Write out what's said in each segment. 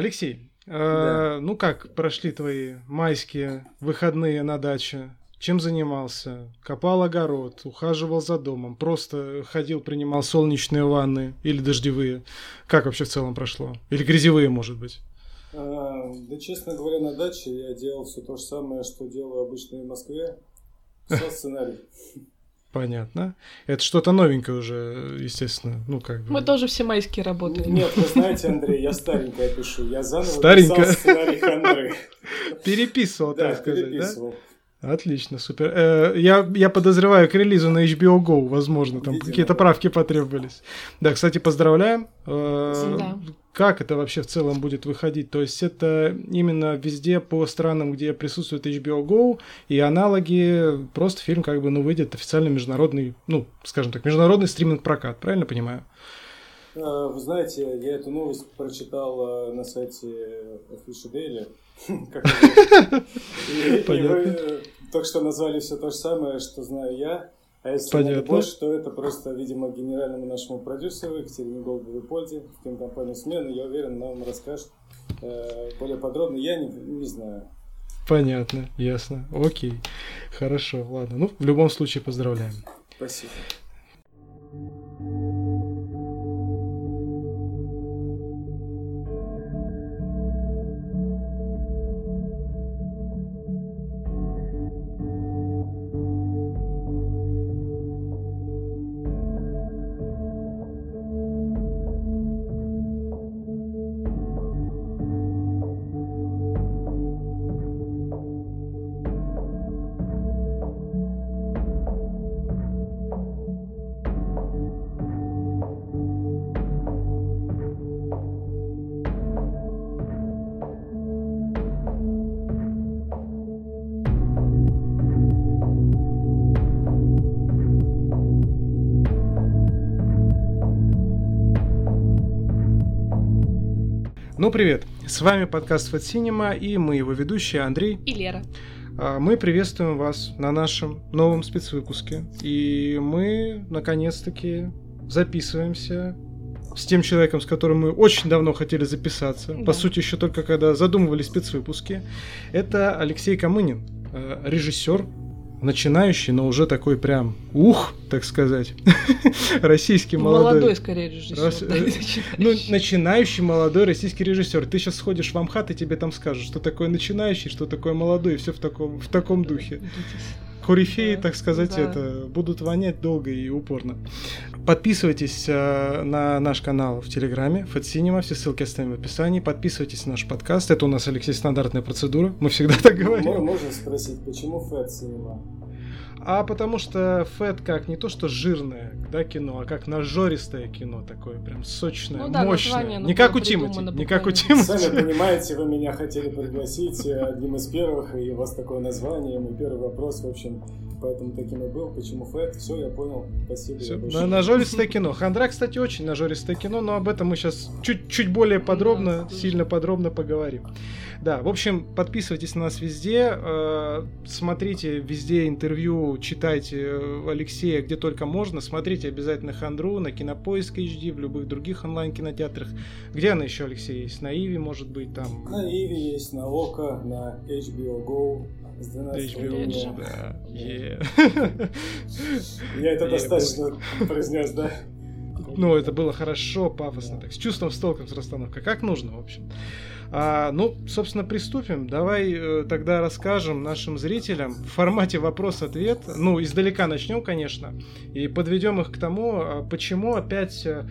Алексей, да. э, ну как прошли твои майские выходные на даче? Чем занимался? Копал огород, ухаживал за домом, просто ходил, принимал солнечные ванны или дождевые. Как вообще в целом прошло? Или грязевые, может быть? А, да, честно говоря, на даче я делал все то же самое, что делаю обычно в Москве. Писал сценарий. Понятно. Это что-то новенькое уже, естественно. Ну, как бы. Мы тоже все майские работаем. Нет, вы знаете, Андрей, я старенькое пишу. Я заново Старенько. писал сценарий Хандры. Переписывал, Да, так сказать, да? Отлично, супер. Э, я, я подозреваю к релизу на HBO Go, возможно, там Видимо, какие-то да. правки потребовались. Да, кстати, поздравляем. Э, Да. Как это вообще в целом будет выходить? То есть это именно везде по странам, где присутствует HBO Go и аналоги, просто фильм как бы, ну, выйдет официально международный, ну, скажем так, международный стриминг-прокат, правильно понимаю? А, Вы знаете, я эту новость прочитал э, на сайте Official Daily. Понятно. только что назвали все то же самое, что знаю я. А если Понятно. больше, то это просто, видимо, генеральному нашему продюсеру Екатерине Голубевой Польде в кинокомпанию «Смена». Я уверен, она вам расскажет э, более подробно. Я не, не знаю. Понятно, ясно. Окей. Хорошо, ладно. Ну, в любом случае поздравляем. Спасибо. Ну, привет. С вами подкаст Fat Cinema и мы его ведущие Андрей. И Лера. А, Мы приветствуем вас на нашем новом спецвыпуске. И мы, наконец-таки, записываемся с тем человеком, с которым мы очень давно хотели записаться. Да. По сути, еще только когда задумывали спецвыпуски. Это Алексей Камынин, э, режиссер, начинающий, но уже такой прям ух, так сказать, российский молодой. Молодой, скорее, режиссер. Раз- да, начинающий. Ну, начинающий молодой российский режиссер. Ты сейчас сходишь в Амхат, и тебе там скажут, что такое начинающий, что такое молодой, и все в таком, в таком духе. Корифеи, Да, так сказать, да. это будут вонять долго и упорно. Подписывайтесь э, на наш канал в Телеграме, Фэтсинема, все ссылки оставим в описании. Подписывайтесь на наш подкаст. Это у нас, Алексей, стандартная процедура. Мы всегда так говорим. Можно спросить, почему Фэт Cinema? А потому что фэт как не то что жирное да, кино, а как нажористое кино такое, прям сочное, Ну да, мощное. не как у Тимати, не как у. Тимати. Сами понимаете, вы меня хотели пригласить э, одним из первых, и у вас такое название. Мой первый вопрос, в общем, поэтому таким и был. Почему Фэт? Все, я понял. Спасибо. Больше на- нажористое кино. Хандра, кстати, очень нажористое кино, но об этом мы сейчас чуть, чуть более подробно, Да, сильно подробно поговорим. Да, в общем, подписывайтесь на нас везде, э, смотрите везде интервью, читайте э, Алексея где только можно, смотрите обязательно Хандру на Кинопоиск HD, в любых других онлайн-кинотеатрах. Где она еще, Алексей, есть? На Иви, может быть, там... На Иви есть, на Ока, на HBO Go. С 12 HBO, Опять да. Я это достаточно произнес, да? Ну, это было хорошо, пафосно, так, с чувством, с толком, с расстановкой, как нужно, в общем. А, ну, собственно, приступим. Давай э, тогда расскажем нашим зрителям в формате вопрос-ответ. Ну, издалека начнем, конечно, и подведем их к тому, а почему опять э,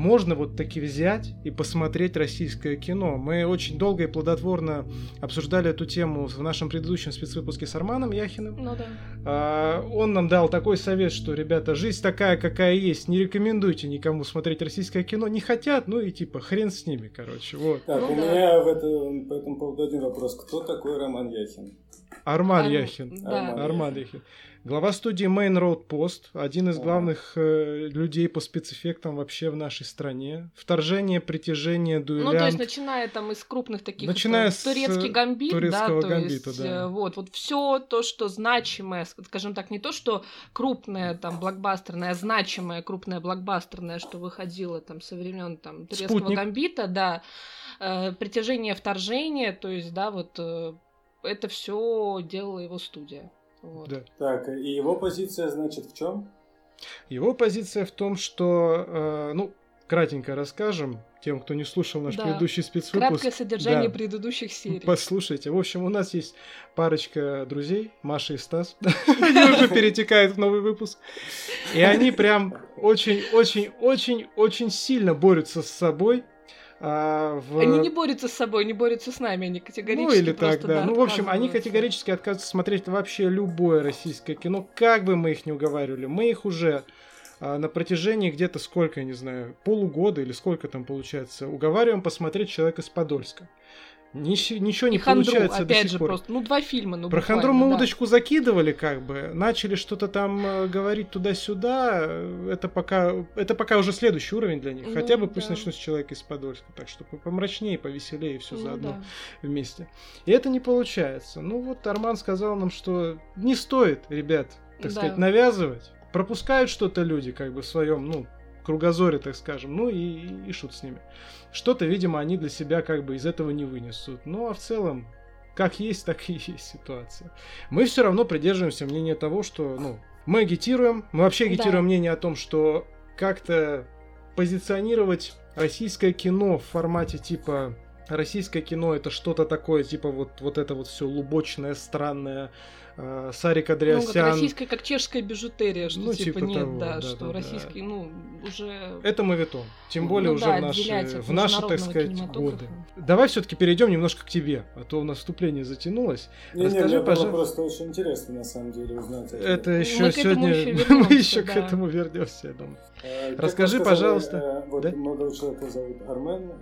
можно вот таки взять и посмотреть российское кино. Мы очень долго и плодотворно обсуждали эту тему в нашем предыдущем спецвыпуске с Арманом Яхиным. Ну да. А, Он нам дал такой совет, что, ребята, жизнь такая, какая есть, не рекомендуйте никому смотреть российское кино. Не хотят, ну и типа хрен с ними, короче. Вот. Так, Ну у да. меня в этом, по этому поводу один вопрос. Кто такой Роман Яхин? Арман Арм- Яхин. Да. Арман. Арман Яхин. Глава студии Main Road Post, один из главных э, людей по спецэффектам вообще в нашей стране. Вторжение, притяжение, дуэлянт. Ну, то есть, начиная там из крупных таких... Начиная с турецкий гамбит, турецкого да, гамбита, то есть, да. э, вот, вот все то, что значимое, скажем так, не то, что крупное, там, блокбастерное, а значимое, крупное, блокбастерное, что выходило там со времен там турецкого Спутник. гамбита, да, э, притяжение, вторжение, то есть, да, вот э, это все делала его студия. Вот. Да. Так, и его позиция, значит, в чем? Его позиция в том, что, э, ну, кратенько расскажем тем, кто не слушал наш Да. предыдущий спецвыпуск. Краткое содержание Да. предыдущих серий. Послушайте. В общем, у нас есть парочка друзей, Маша и Стас. Они уже перетекают в новый выпуск. И они прям очень-очень-очень-очень сильно борются с собой. А, в- Они не борются с собой, не борются с нами, они категорически Ну или так, да. Ну, в общем, они категорически отказываются смотреть вообще любое российское кино, как бы мы их ни уговаривали. Мы их уже а, на протяжении где-то сколько, я не знаю, полугода или сколько там получается, уговариваем посмотреть «Человек из Подольска». Нич- ничего не И Хандру, получается до опять сих же, пор. просто, ну, два фильма, ну, Про Хандру мы да. удочку закидывали, как бы, начали что-то там э, говорить туда-сюда. э, Это пока, это пока уже следующий уровень для них. Ну, Хотя бы пусть да. начнут с человека из Подольска, так что помрачнее, повеселее, все Ну, заодно да. вместе. И это не получается. Ну вот Арман сказал нам, что не стоит, ребят, так Да. сказать, навязывать. Пропускают что-то люди, как бы в своем, ну, кругозоре, так скажем, ну и, и шут с ними. Что-то, видимо, они для себя как бы из этого не вынесут. Ну а в целом, как есть, так и есть ситуация. Мы все равно придерживаемся мнения того, что, ну, мы агитируем, мы вообще Да. агитируем мнение о том, что как-то позиционировать российское кино в формате типа российское кино это что-то такое, типа вот, вот это вот все лубочное, странное, э, Сарик Ну, как Андреасян. российская, как чешская бижутерия, что Ну, типа, типа нет, того, да, да, что да, да. российский, ну, уже... Это моветон. Тем более ну уже да, в наши, в наши, так сказать, годы. Давай все-таки перейдем немножко к тебе, а то у нас вступление затянулось. Не, не, Расскажи, мне было пожалуйста. просто очень интересно, на самом деле, узнать. Это еще Мы к сегодня еще мы вернемся, еще к да. этому вернемся, я думаю. Э, Расскажи, сказали, пожалуйста. э, Вот Да? молодого человека зовут Армен.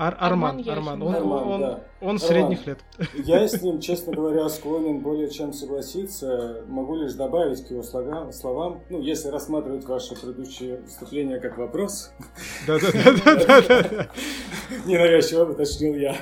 Ар- Арман Арман, Арман, он, Арман, он, да. он Арман. средних лет. Я с ним, честно говоря, склонен более чем согласиться. Могу лишь добавить к его слогам- словам. Ну, если рассматривать ваше предыдущее выступление как вопрос, Да-да-да-да-да. ненавязчиво уточнил я.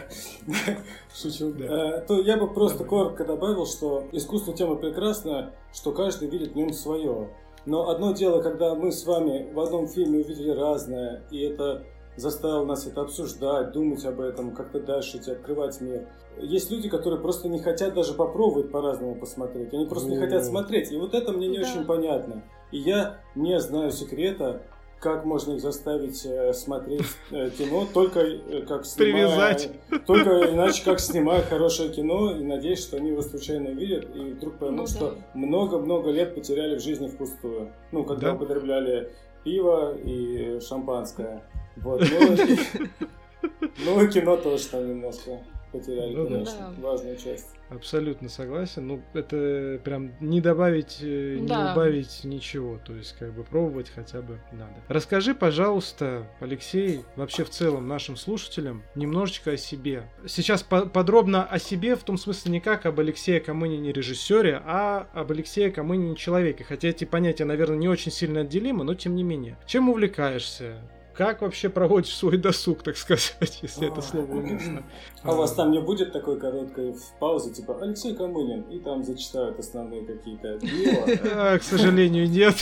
Шучу. Да. Э, То я бы просто коротко добавил, что искусство тема прекрасно, что каждый видит в нем свое. Но одно дело, когда мы с вами в одном фильме увидели разное, и это заставило нас это обсуждать, думать об этом, как-то дальше идти, открывать мир. Есть люди, которые просто не хотят даже попробовать по-разному посмотреть. Они просто не Вот. хотят смотреть. И вот это мне не Да. очень понятно. И я не знаю секрета, как можно их заставить э, смотреть э, кино, только э, как снимая... Привязать. Только иначе как снимая хорошее кино, и надеюсь, что они его случайно увидят, и вдруг поймут, Ну да. что много-много лет потеряли в жизни впустую. Ну, когда Да. употребляли пиво и шампанское. Вот. Ну, и, ну кино тоже там немножко потеряли, Ну да. конечно, Да. важную часть. Абсолютно согласен. Ну, это прям не добавить, э, не Да. убавить ничего. То есть, как бы пробовать хотя бы надо. Расскажи, пожалуйста, Алексей, вообще в целом нашим слушателям немножечко о себе. Сейчас по- подробно о себе, в том смысле не как об Алексее Камынине режиссере, а об Алексее Камынине человеке. Хотя эти понятия, наверное, не очень сильно отделимы, но тем не менее. Чем увлекаешься? Как вообще проводишь свой досуг, так сказать, если это Ой. слово уместно? А у вас там не будет такой короткой паузы, типа Алексей Камынин, и там зачитают основные какие-то дела. А, к сожалению, нет.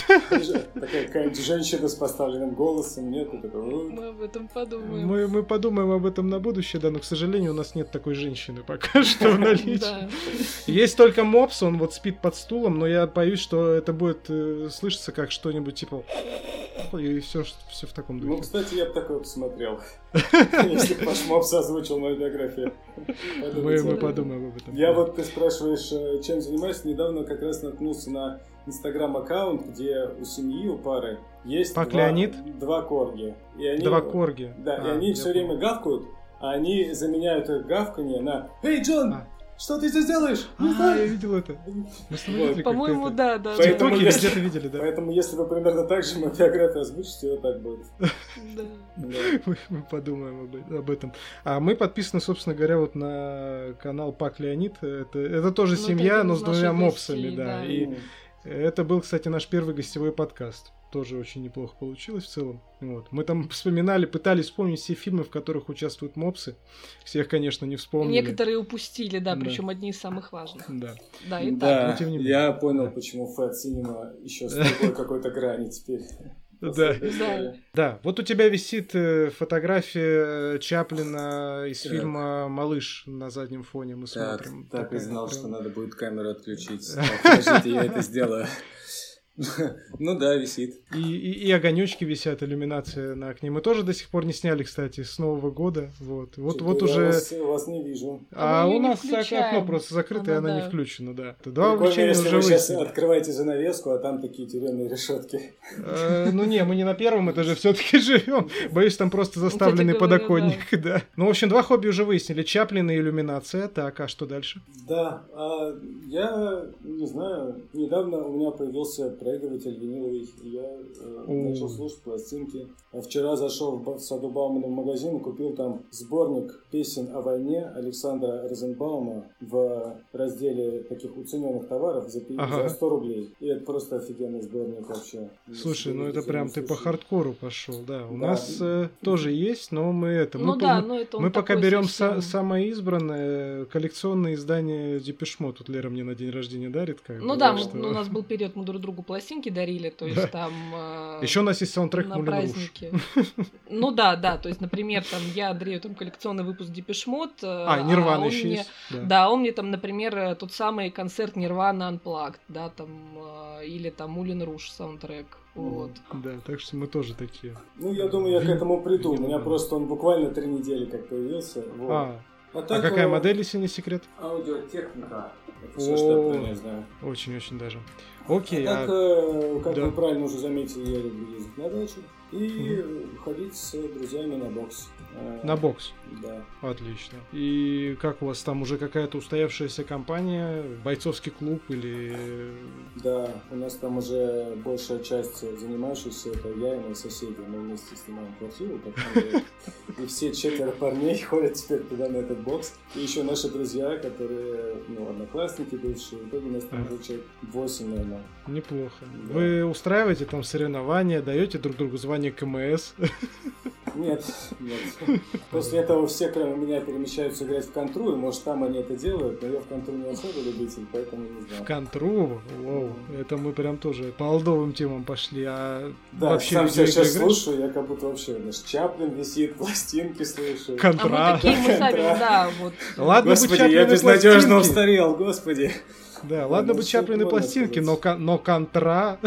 Такая какая-нибудь женщина с поставленным голосом, нет, и такой, «Ой, Мы об этом подумаем. Мы, мы подумаем об этом на будущее, да, но, к сожалению, у нас нет такой женщины пока что в наличии. Есть только мопс, он вот спит под стулом, но я боюсь, что это будет э, слышаться как что-нибудь типа... И все, все в таком духе. Кстати, я бы такое посмотрел. Если бы ваш мопс озвучил мою биографию. Мы, мы подумаем об этом. Я вот, ты спрашиваешь, э, чем занимаюсь, недавно как раз наткнулся на инстаграм-аккаунт, где у семьи, у пары есть Пак два, Леонид? два корги. И они, Два корги. Да, и А, они я все время гавкают, а они заменяют их гавканье на «Эй, Джон, А. что ты здесь делаешь?» А, «Не знаю». я видел это. Мы с тобой Вот. видели По-моему, как-то да, это. да. В Поэтому ТикТоке если- где-то видели, да. Поэтому, если вы примерно так же мою биографию озвучите, вот так будет. да. Да. Мы, мы подумаем об, э- об этом. А мы подписаны, собственно говоря, вот на канал Пак Леонид. Это, это тоже Ну, это семья, один но из с двумя наших мопсами, гостей, да. да. И это был, кстати, наш первый гостевой подкаст. Тоже очень неплохо получилось в целом. Вот. Мы там вспоминали, пытались вспомнить все фильмы, в которых участвуют мопсы. Всех, конечно, не вспомнили. Некоторые упустили, да, да. причем одни из самых важных. Да. Да, и да, так. Я понял, почему Fat Cinema еще с такой какой-то грани теперь. Да. да. Да, вот у тебя висит э, фотография э, Чаплина из так. фильма «Малыш» на заднем фоне мы так, смотрим. Так, и знал, прям... что надо будет камеру отключить. Подождите, я это сделаю. Ну да, висит. И, и, и огонечки висят, иллюминация на окне. Мы тоже до сих пор не сняли, кстати, с Нового года. Вот, вот, вот уже. Вас, вас не вижу. А, а у нас окно просто закрыто, и она да. не включена, да. Два увлечения уже вы сейчас открываете занавеску, а там такие тюремные решетки. Э, ну не, мы не на первом этаже все-таки живем. Боюсь, там просто заставленный подоконник, да. Ну, в общем, два хобби уже выяснили. Чаплин и иллюминация. Так, а что дальше? Да, а я не знаю, недавно у меня появился проигрыватель виниловый. Я э, начал слушать пластинки. А вчера зашел в саду Баумана в магазин и купил там сборник песен о войне Александра Розенбаума в разделе таких уцененных товаров за, ага. за 100 рублей. И это просто офигенный сборник вообще. Слушай, ну это прям ты по хардкору пошел, да. У да. нас э, тоже есть, но мы это... Ну мы, да, мы, но это мы пока берем са- самое избранное коллекционное издание Депешмо. Тут Лера мне на день рождения дарит. Как ну бы, да, что... мы, у нас был период, мы друг другу пластинки дарили, то есть там... Э, Еще у нас есть саундтрек на праздники. Ну да, да, то есть, например, там я Андрею там коллекционный выпуск Депешмот. Э, а, Нирвана а еще есть. Да. да, он мне там, например, э, тот самый концерт Нирвана Unplugged, да, там, или там Мулин Руш саундтрек. Вот. Да, так что мы тоже такие. Ну, я думаю, я к этому приду. У меня просто он буквально три недели как появился. Вот. А, а, так, а какая модель, если не секрет? Аудиотехника. Это все, что я про знаю. Очень-очень даже. Окей. А так, а... как да. вы правильно уже заметили, я люблю ездить на дачу и угу. ходить с друзьями на бокс. На бокс? Да. Отлично. И как у вас там уже какая-то устоявшаяся компания, бойцовский клуб или... Да, у нас там уже большая часть занимающихся, это я и мои соседи. Мы вместе снимаем квартиру, и все четверо парней ходят теперь туда на этот бокс. И еще наши друзья, которые, ну, одноклассники бывшие, в итоге у нас там уже человек 8, наверное. Неплохо. Вы устраиваете там соревнования, даете друг другу звание КМС? Нет, нет. После этого все, кроме меня, перемещаются играть в контру, и может там они это делают, но я в контру не особо любитель, поэтому не знаю. В контру? Воу, это мы прям тоже по алдовым темам пошли, а да, вообще сам себя сейчас играешь? слушаю, я как будто вообще наш Чаплин висит, пластинки слушаю. Контра. А мы такие мы сами, да, вот. Ладно господи, я безнадежно устарел, господи. Да, ладно бы Чаплин и пластинки, но, но контра...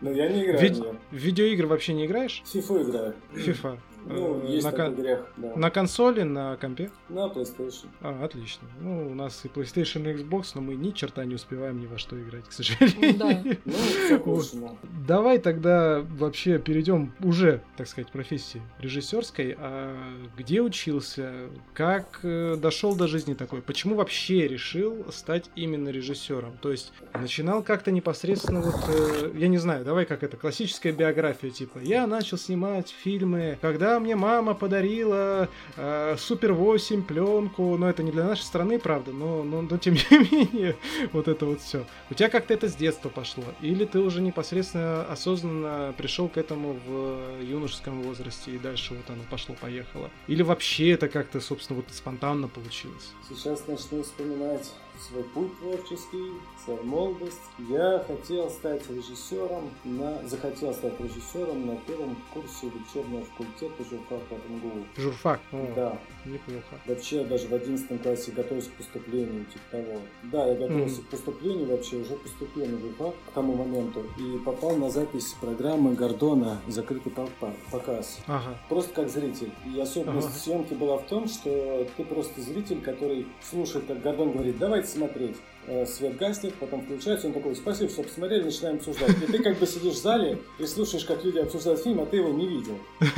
Но я не играю. Ви- в видеоигры вообще не играешь? Фифу играю. Фифа. Ну, э, есть на, кон... грех, да. на консоли, на компе? На PlayStation. А, отлично. Ну, у нас и PlayStation, и Xbox, но мы ни черта не успеваем ни во что играть, к сожалению. Да. Ну, все Давай тогда вообще перейдем уже, так сказать, к профессии режиссерской. А где учился? Как э, дошел до жизни такой? Почему вообще решил стать именно режиссером? То есть начинал как-то непосредственно вот, э, я не знаю, давай как это, классическая биография, типа, я начал снимать фильмы, когда мне мама подарила э, Супер 8 пленку, но это не для нашей страны, правда, но, но, но тем не менее, вот это вот все. У тебя как-то это с детства пошло? Или ты уже непосредственно осознанно пришел к этому в юношеском возрасте и дальше вот оно пошло-поехало? Или вообще это как-то, собственно, вот спонтанно получилось? Сейчас начну вспоминать свой путь творческий, свою молодость. Я хотел стать режиссером, на, захотел стать режиссером на первом курсе вечернего факультета журфака МГУ. Журфак? О, да. Неплохо. Вообще даже в 11 классе готовился к поступлению, типа того. Да, я готовился mm. к поступлению, вообще уже поступил в журфак к тому моменту. И попал на запись программы Гордона «Закрытый показ». Ага. Просто как зритель. И особенность ага. съемки была в том, что ты просто зритель, который слушает, как Гордон говорит, давайте смотреть. Э, свет гаснет, потом включается, он такой, спасибо, что посмотрели, начинаем обсуждать. И ты как бы сидишь в зале и слушаешь, как люди обсуждают фильм, а ты его не видел.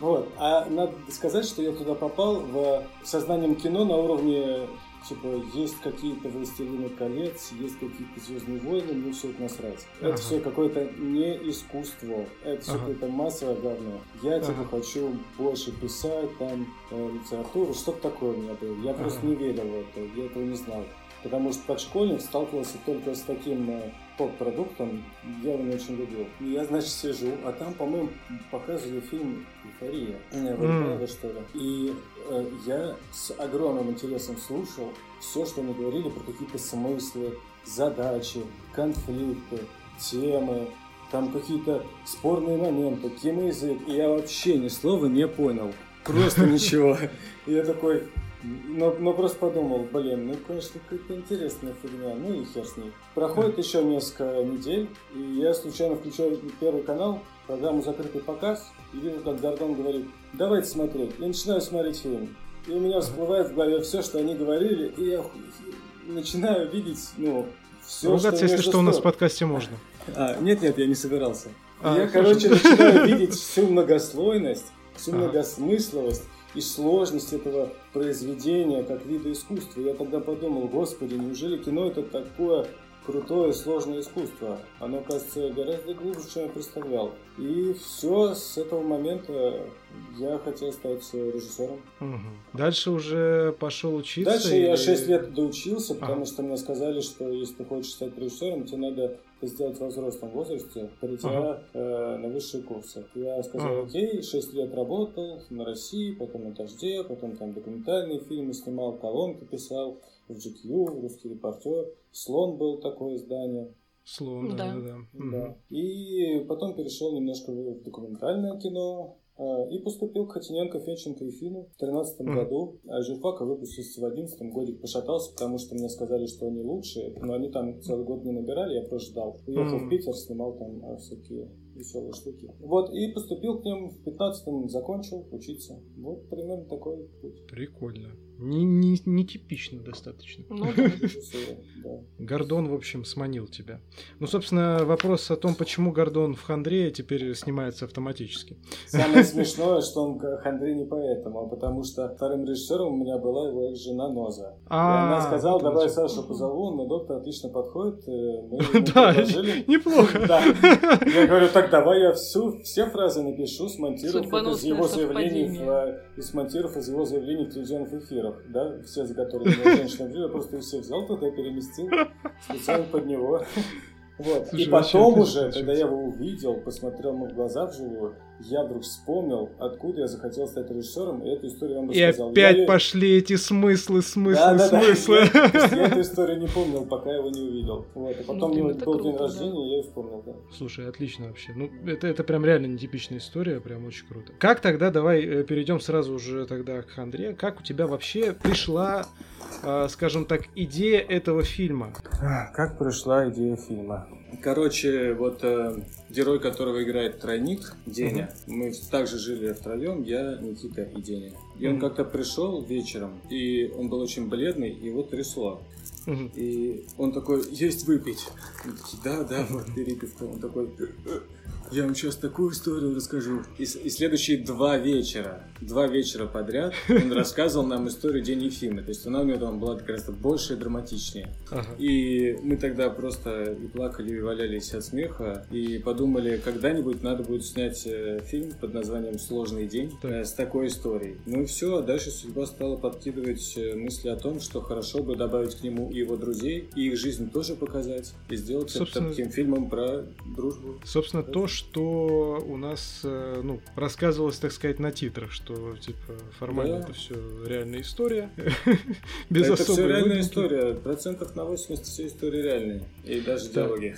Вот. А надо сказать, что я туда попал в сознанием кино на уровне типа, есть какие-то «Властелины колец», есть какие-то «Звездные войны», мне все это насрать. Ага. Это все какое-то не искусство, это все ага. какое-то массовое говно. Я, ага. типа, хочу больше писать, там, э, литературу, что-то такое у меня было. Я ага. просто не верил в это, я этого не знал. Потому что как школьник сталкивался только с таким э, поп-продуктом, я его не очень любил. И я, значит, сижу, а там, по-моему, показывали фильм «Эйфория». Mm. что ли. И э, я с огромным интересом слушал все, что они говорили про какие-то смыслы, задачи, конфликты, темы, там какие-то спорные моменты, киноязык. И я вообще ни слова не понял. Просто ничего. И я такой, но, но просто подумал, блин, ну, конечно, какая-то интересная фигня, ну и хер с ней. Проходит еще несколько недель, и я случайно включаю первый канал, программу «Закрытый показ», и вижу, как Гордон говорит, давайте смотреть. Я начинаю смотреть фильм. И у меня всплывает в голове все, что они говорили, и я начинаю видеть, ну, все, Ругаться, что если что, у нас в подкасте можно. А, нет-нет, я не собирался. А, я, короче, начинаю видеть всю многослойность, всю ага. многосмысловость и сложность этого произведения как вида искусства. Я тогда подумал, господи, неужели кино это такое крутое, сложное искусство. Оно, кажется, гораздо глубже, чем я представлял. И все, с этого момента я хотел стать режиссером. Угу. Дальше уже пошел учиться? Дальше и... я 6 лет доучился, потому ага. что мне сказали, что если ты хочешь стать режиссером, тебе надо сделать во взрослом возрасте, придя ага. э, на высшие курсы. Я сказал, ага. окей, 6 лет работал на России, потом на Дожде, потом там документальные фильмы снимал, колонки писал в GQ, русский репортер. Слон был такое издание. Слон, да, да, да. да. И потом перешел немножко в документальное кино, и поступил к Хотиненко, Фенченко и Фину в 2013 mm. году. А журфака выпустился в 2011 годик пошатался, потому что мне сказали, что они лучшие. Но они там целый год не набирали, я просто ждал. Уехал mm. в Питер, снимал там а, всякие веселые штуки. Вот, и поступил к ним в 15-м, закончил учиться. Вот примерно такой путь. Прикольно. Не, не, не типично достаточно. Ну, да. Гордон, в общем, сманил тебя. Ну, собственно, вопрос о том, почему Гордон в Хандре теперь снимается автоматически. Самое смешное, что он в Хандре не поэтому, а потому что вторым режиссером у меня была его жена Ноза. А, она сказала, давай Сашу позову, но доктор отлично подходит. Э, мы да, неплохо. Да. Я говорю, так давай я всю, все фразы напишу, смонтирую из его заявлений и смонтировав из его заявлений в телевизионных эфирах да, все заготовленные женщины, я просто все взял туда, переместил специально под него. Вот. Слушай, и потом уже, когда я его увидел, посмотрел ему в глаза вживую, я вдруг вспомнил, откуда я захотел стать режиссером, и эту историю вам рассказал. И опять я... пошли эти смыслы, смыслы, да, да, смыслы. Да, я, я эту историю не помнил, пока его не увидел. Вот. А потом ну, у него был день рождения, да. я ее вспомнил, да. Слушай, отлично вообще. Ну, это, это прям реально нетипичная история, прям очень круто. Как тогда, давай э, перейдем сразу уже тогда к Андре. Как у тебя вообще пришла, э, скажем так, идея этого фильма? Как пришла идея фильма? Короче, вот э, герой, которого играет тройник, Деня, угу. мы также жили втроем, я, Никита и Деня. И он как-то пришел вечером, и он был очень бледный, его трясло. И он такой, есть выпить. Мы такие, да, да, вот перепивка. Он такой, я вам сейчас такую историю расскажу. И, и следующие два вечера, два вечера подряд он рассказывал нам историю День Ефимы. То есть она у него там была раз больше и драматичнее. Ага. И мы тогда просто и плакали, и валялись от смеха. И подумали, когда-нибудь надо будет снять э, фильм под названием «Сложный день» э, с такой историей. Ну и все, а дальше судьба стала подкидывать э, мысли о том, что хорошо бы добавить к нему и его друзей, и их жизнь тоже показать, и сделать Собственно... это таким фильмом про дружбу. Собственно, то, что у нас, э, ну, рассказывалось, так сказать, на титрах, что, типа, формально да. это все реальная история. Без это все реальная история. Процентов на 80 все истории реальные. И даже диалоги.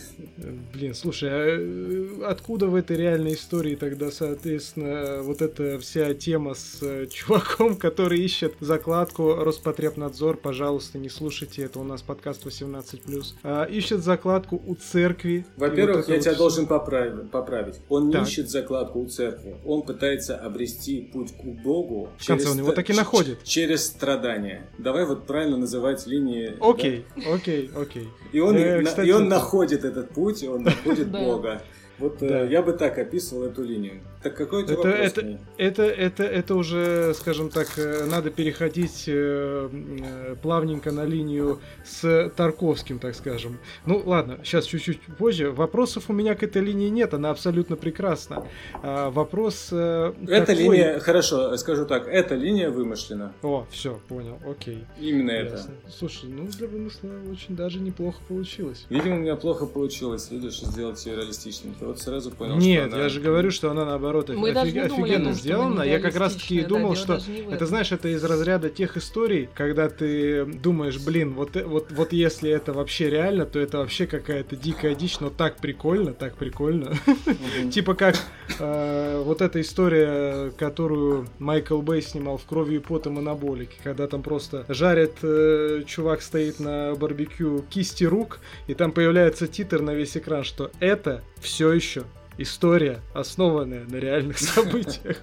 Блин, слушай, а э, откуда в этой реальной истории тогда, соответственно, вот эта вся тема с э, чуваком, который ищет закладку Роспотребнадзор, пожалуйста, не слушайте, это у нас подкаст 18+. А, ищет закладку у церкви. Во-первых, я тебя должен поправить поправить. Он так. не ищет закладку у церкви. Он пытается обрести путь к Богу. В конце он его так и находит. Через страдания. Давай вот правильно называть линии. Окей, окей, окей. И он, э, на, кстати, и он находит этот путь, он находит Бога. Вот Да. э, я бы так описывал эту линию. Так какой тебя Это, вопрос это, это, это, это уже, скажем так, э, надо переходить э, плавненько на линию с Тарковским, так скажем. Ну ладно, сейчас чуть-чуть позже. Вопросов у меня к этой линии нет, она абсолютно прекрасна. А, вопрос э, Эта такой- линия, хорошо, скажу так, эта линия вымышлена. О, все, понял, окей. Именно это. Ясно. Слушай, ну для вымысла очень даже неплохо получилось. Видимо, у меня плохо получилось, видишь, сделать ее реалистичной. Вот сразу понял, Нет, что она... я же говорю, что она наоборот Мы офиг- думали офигенно сделана. Я как раз таки и да, думал, дело что это, знаешь, это из разряда тех историй, когда ты думаешь, блин, вот, э- вот, вот если это вообще реально, то это вообще какая-то дикая дичь, но так прикольно, так прикольно. Типа как э, вот эта история, которую Майкл Бэй снимал в крови и потом анаболики, когда там просто жарят, э, чувак стоит на барбекю кисти рук, и там появляется титр на весь экран, что это все еще история, основанная на реальных событиях.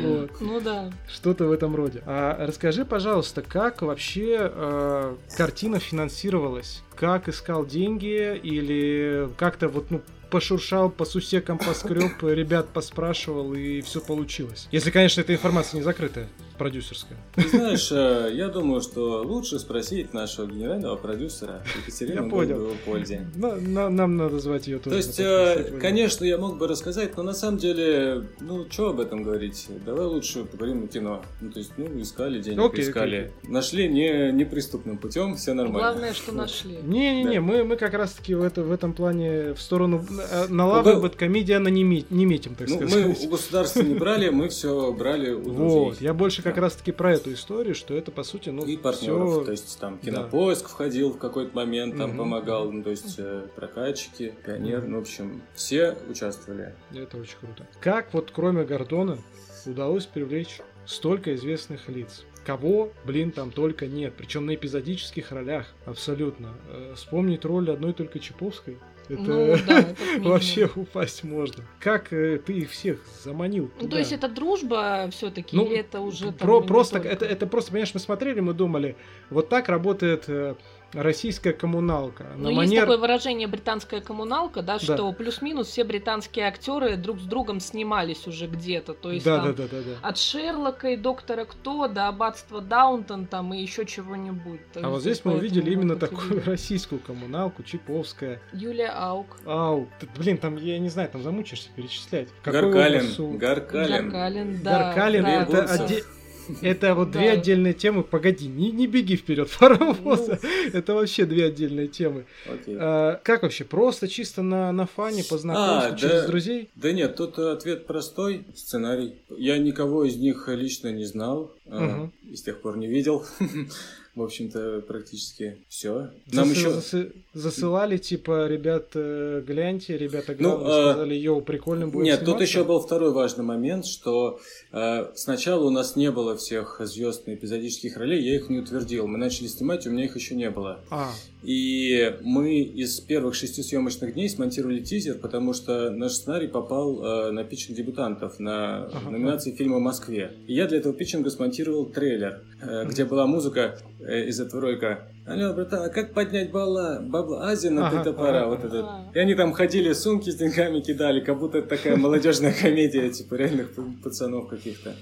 Вот. Ну да. Что-то в этом роде. А расскажи, пожалуйста, как вообще э, картина финансировалась? Как искал деньги или как-то вот ну пошуршал по сусекам, поскреб, ребят поспрашивал и все получилось. Если, конечно, эта информация не закрытая, продюсерская. Ты знаешь, э, я думаю, что лучше спросить нашего генерального продюсера Екатерину. Голубову-Пользе. На- на- нам надо звать ее тоже. То есть, э, подкаст, конечно, я мог бы рассказать, но на самом деле, ну, что об этом говорить? Давай лучше поговорим о кино. Ну, то есть, ну, искали денег, Окей, искали. Нашли не неприступным путем, все нормально. Главное, что нашли. Не-не-не, Да. мы, мы как раз-таки в, это, в этом плане в сторону э, на лавы бэткомедиана не, ми- не метим, так Ну, мы сказать. у государства не брали, мы все брали у друзей. Вот, я больше как раз-таки про эту историю, что это, по сути, ну, и партнеров, всё- то есть там Да. кинопоиск входил в какой-то момент, там помогал, ну, то есть э, прокатчики, пионер, ну, в общем, все участвовали. Это очень круто. Как вот кроме Гордона удалось привлечь столько известных лиц? Кого, блин, там только нет. Причем на эпизодических ролях. Абсолютно. Э, Вспомнить роль одной только Чаповской. Это Ну да, вообще упасть можно. Как э, ты их всех заманил? Ну, то туда? есть это дружба все-таки, Ну, или это уже там Про, не просто, это, это просто, понимаешь, мы смотрели, мы думали, вот так работает э, российская коммуналка. На Ну, есть манер... такое выражение британская коммуналка, да, что плюс-минус все британские актеры друг с другом снимались уже где-то. То есть да, там да, да, да, да. от Шерлока и доктора Кто до аббатства Даунтон там и еще чего-нибудь. А вот есть здесь мы увидели именно такую увидеть. российскую коммуналку, Чиповская. Юлия Аук. Ау, ты- блин, там, я не знаю, там замучишься перечислять. Какой Гаркалин, Гаркалин. Гаркалин, да. Гаркалин, да, это, Гурцев. Это вот две отдельные темы. Погоди, не, не беги вперед паровоза. Это вообще две отдельные темы. А, как вообще? Просто чисто на, на фане, по знакомству, А, через да. друзей? Да нет, тут ответ простой. Сценарий. Я никого из них лично не знал. И с тех пор не видел. В общем-то, практически все. Нам Засы- еще... засы- засылали, типа, ребят, э, гляньте, ребята Ну, главные а, сказали, йоу, прикольно будет Нет, тут сниматься». еще был второй важный момент, что э, сначала у нас не было всех звезд на эпизодических ролей, я их не утвердил. Мы начали снимать, у меня их еще не было. А, И мы из первых шести съемочных дней смонтировали тизер, потому что наш сценарий попал э, на питчинг дебютантов на Ага. номинации фильма Москве. И я для этого питчинга смонтировал трейлер, э, где была музыка э, из этого ролика. Алло, братан, а как поднять бабла? Бабла Азия на Ага, топора, ага, вот этот. И они там ходили, сумки с деньгами кидали, как будто это такая молодежная комедия, типа реальных пацанов каких-то.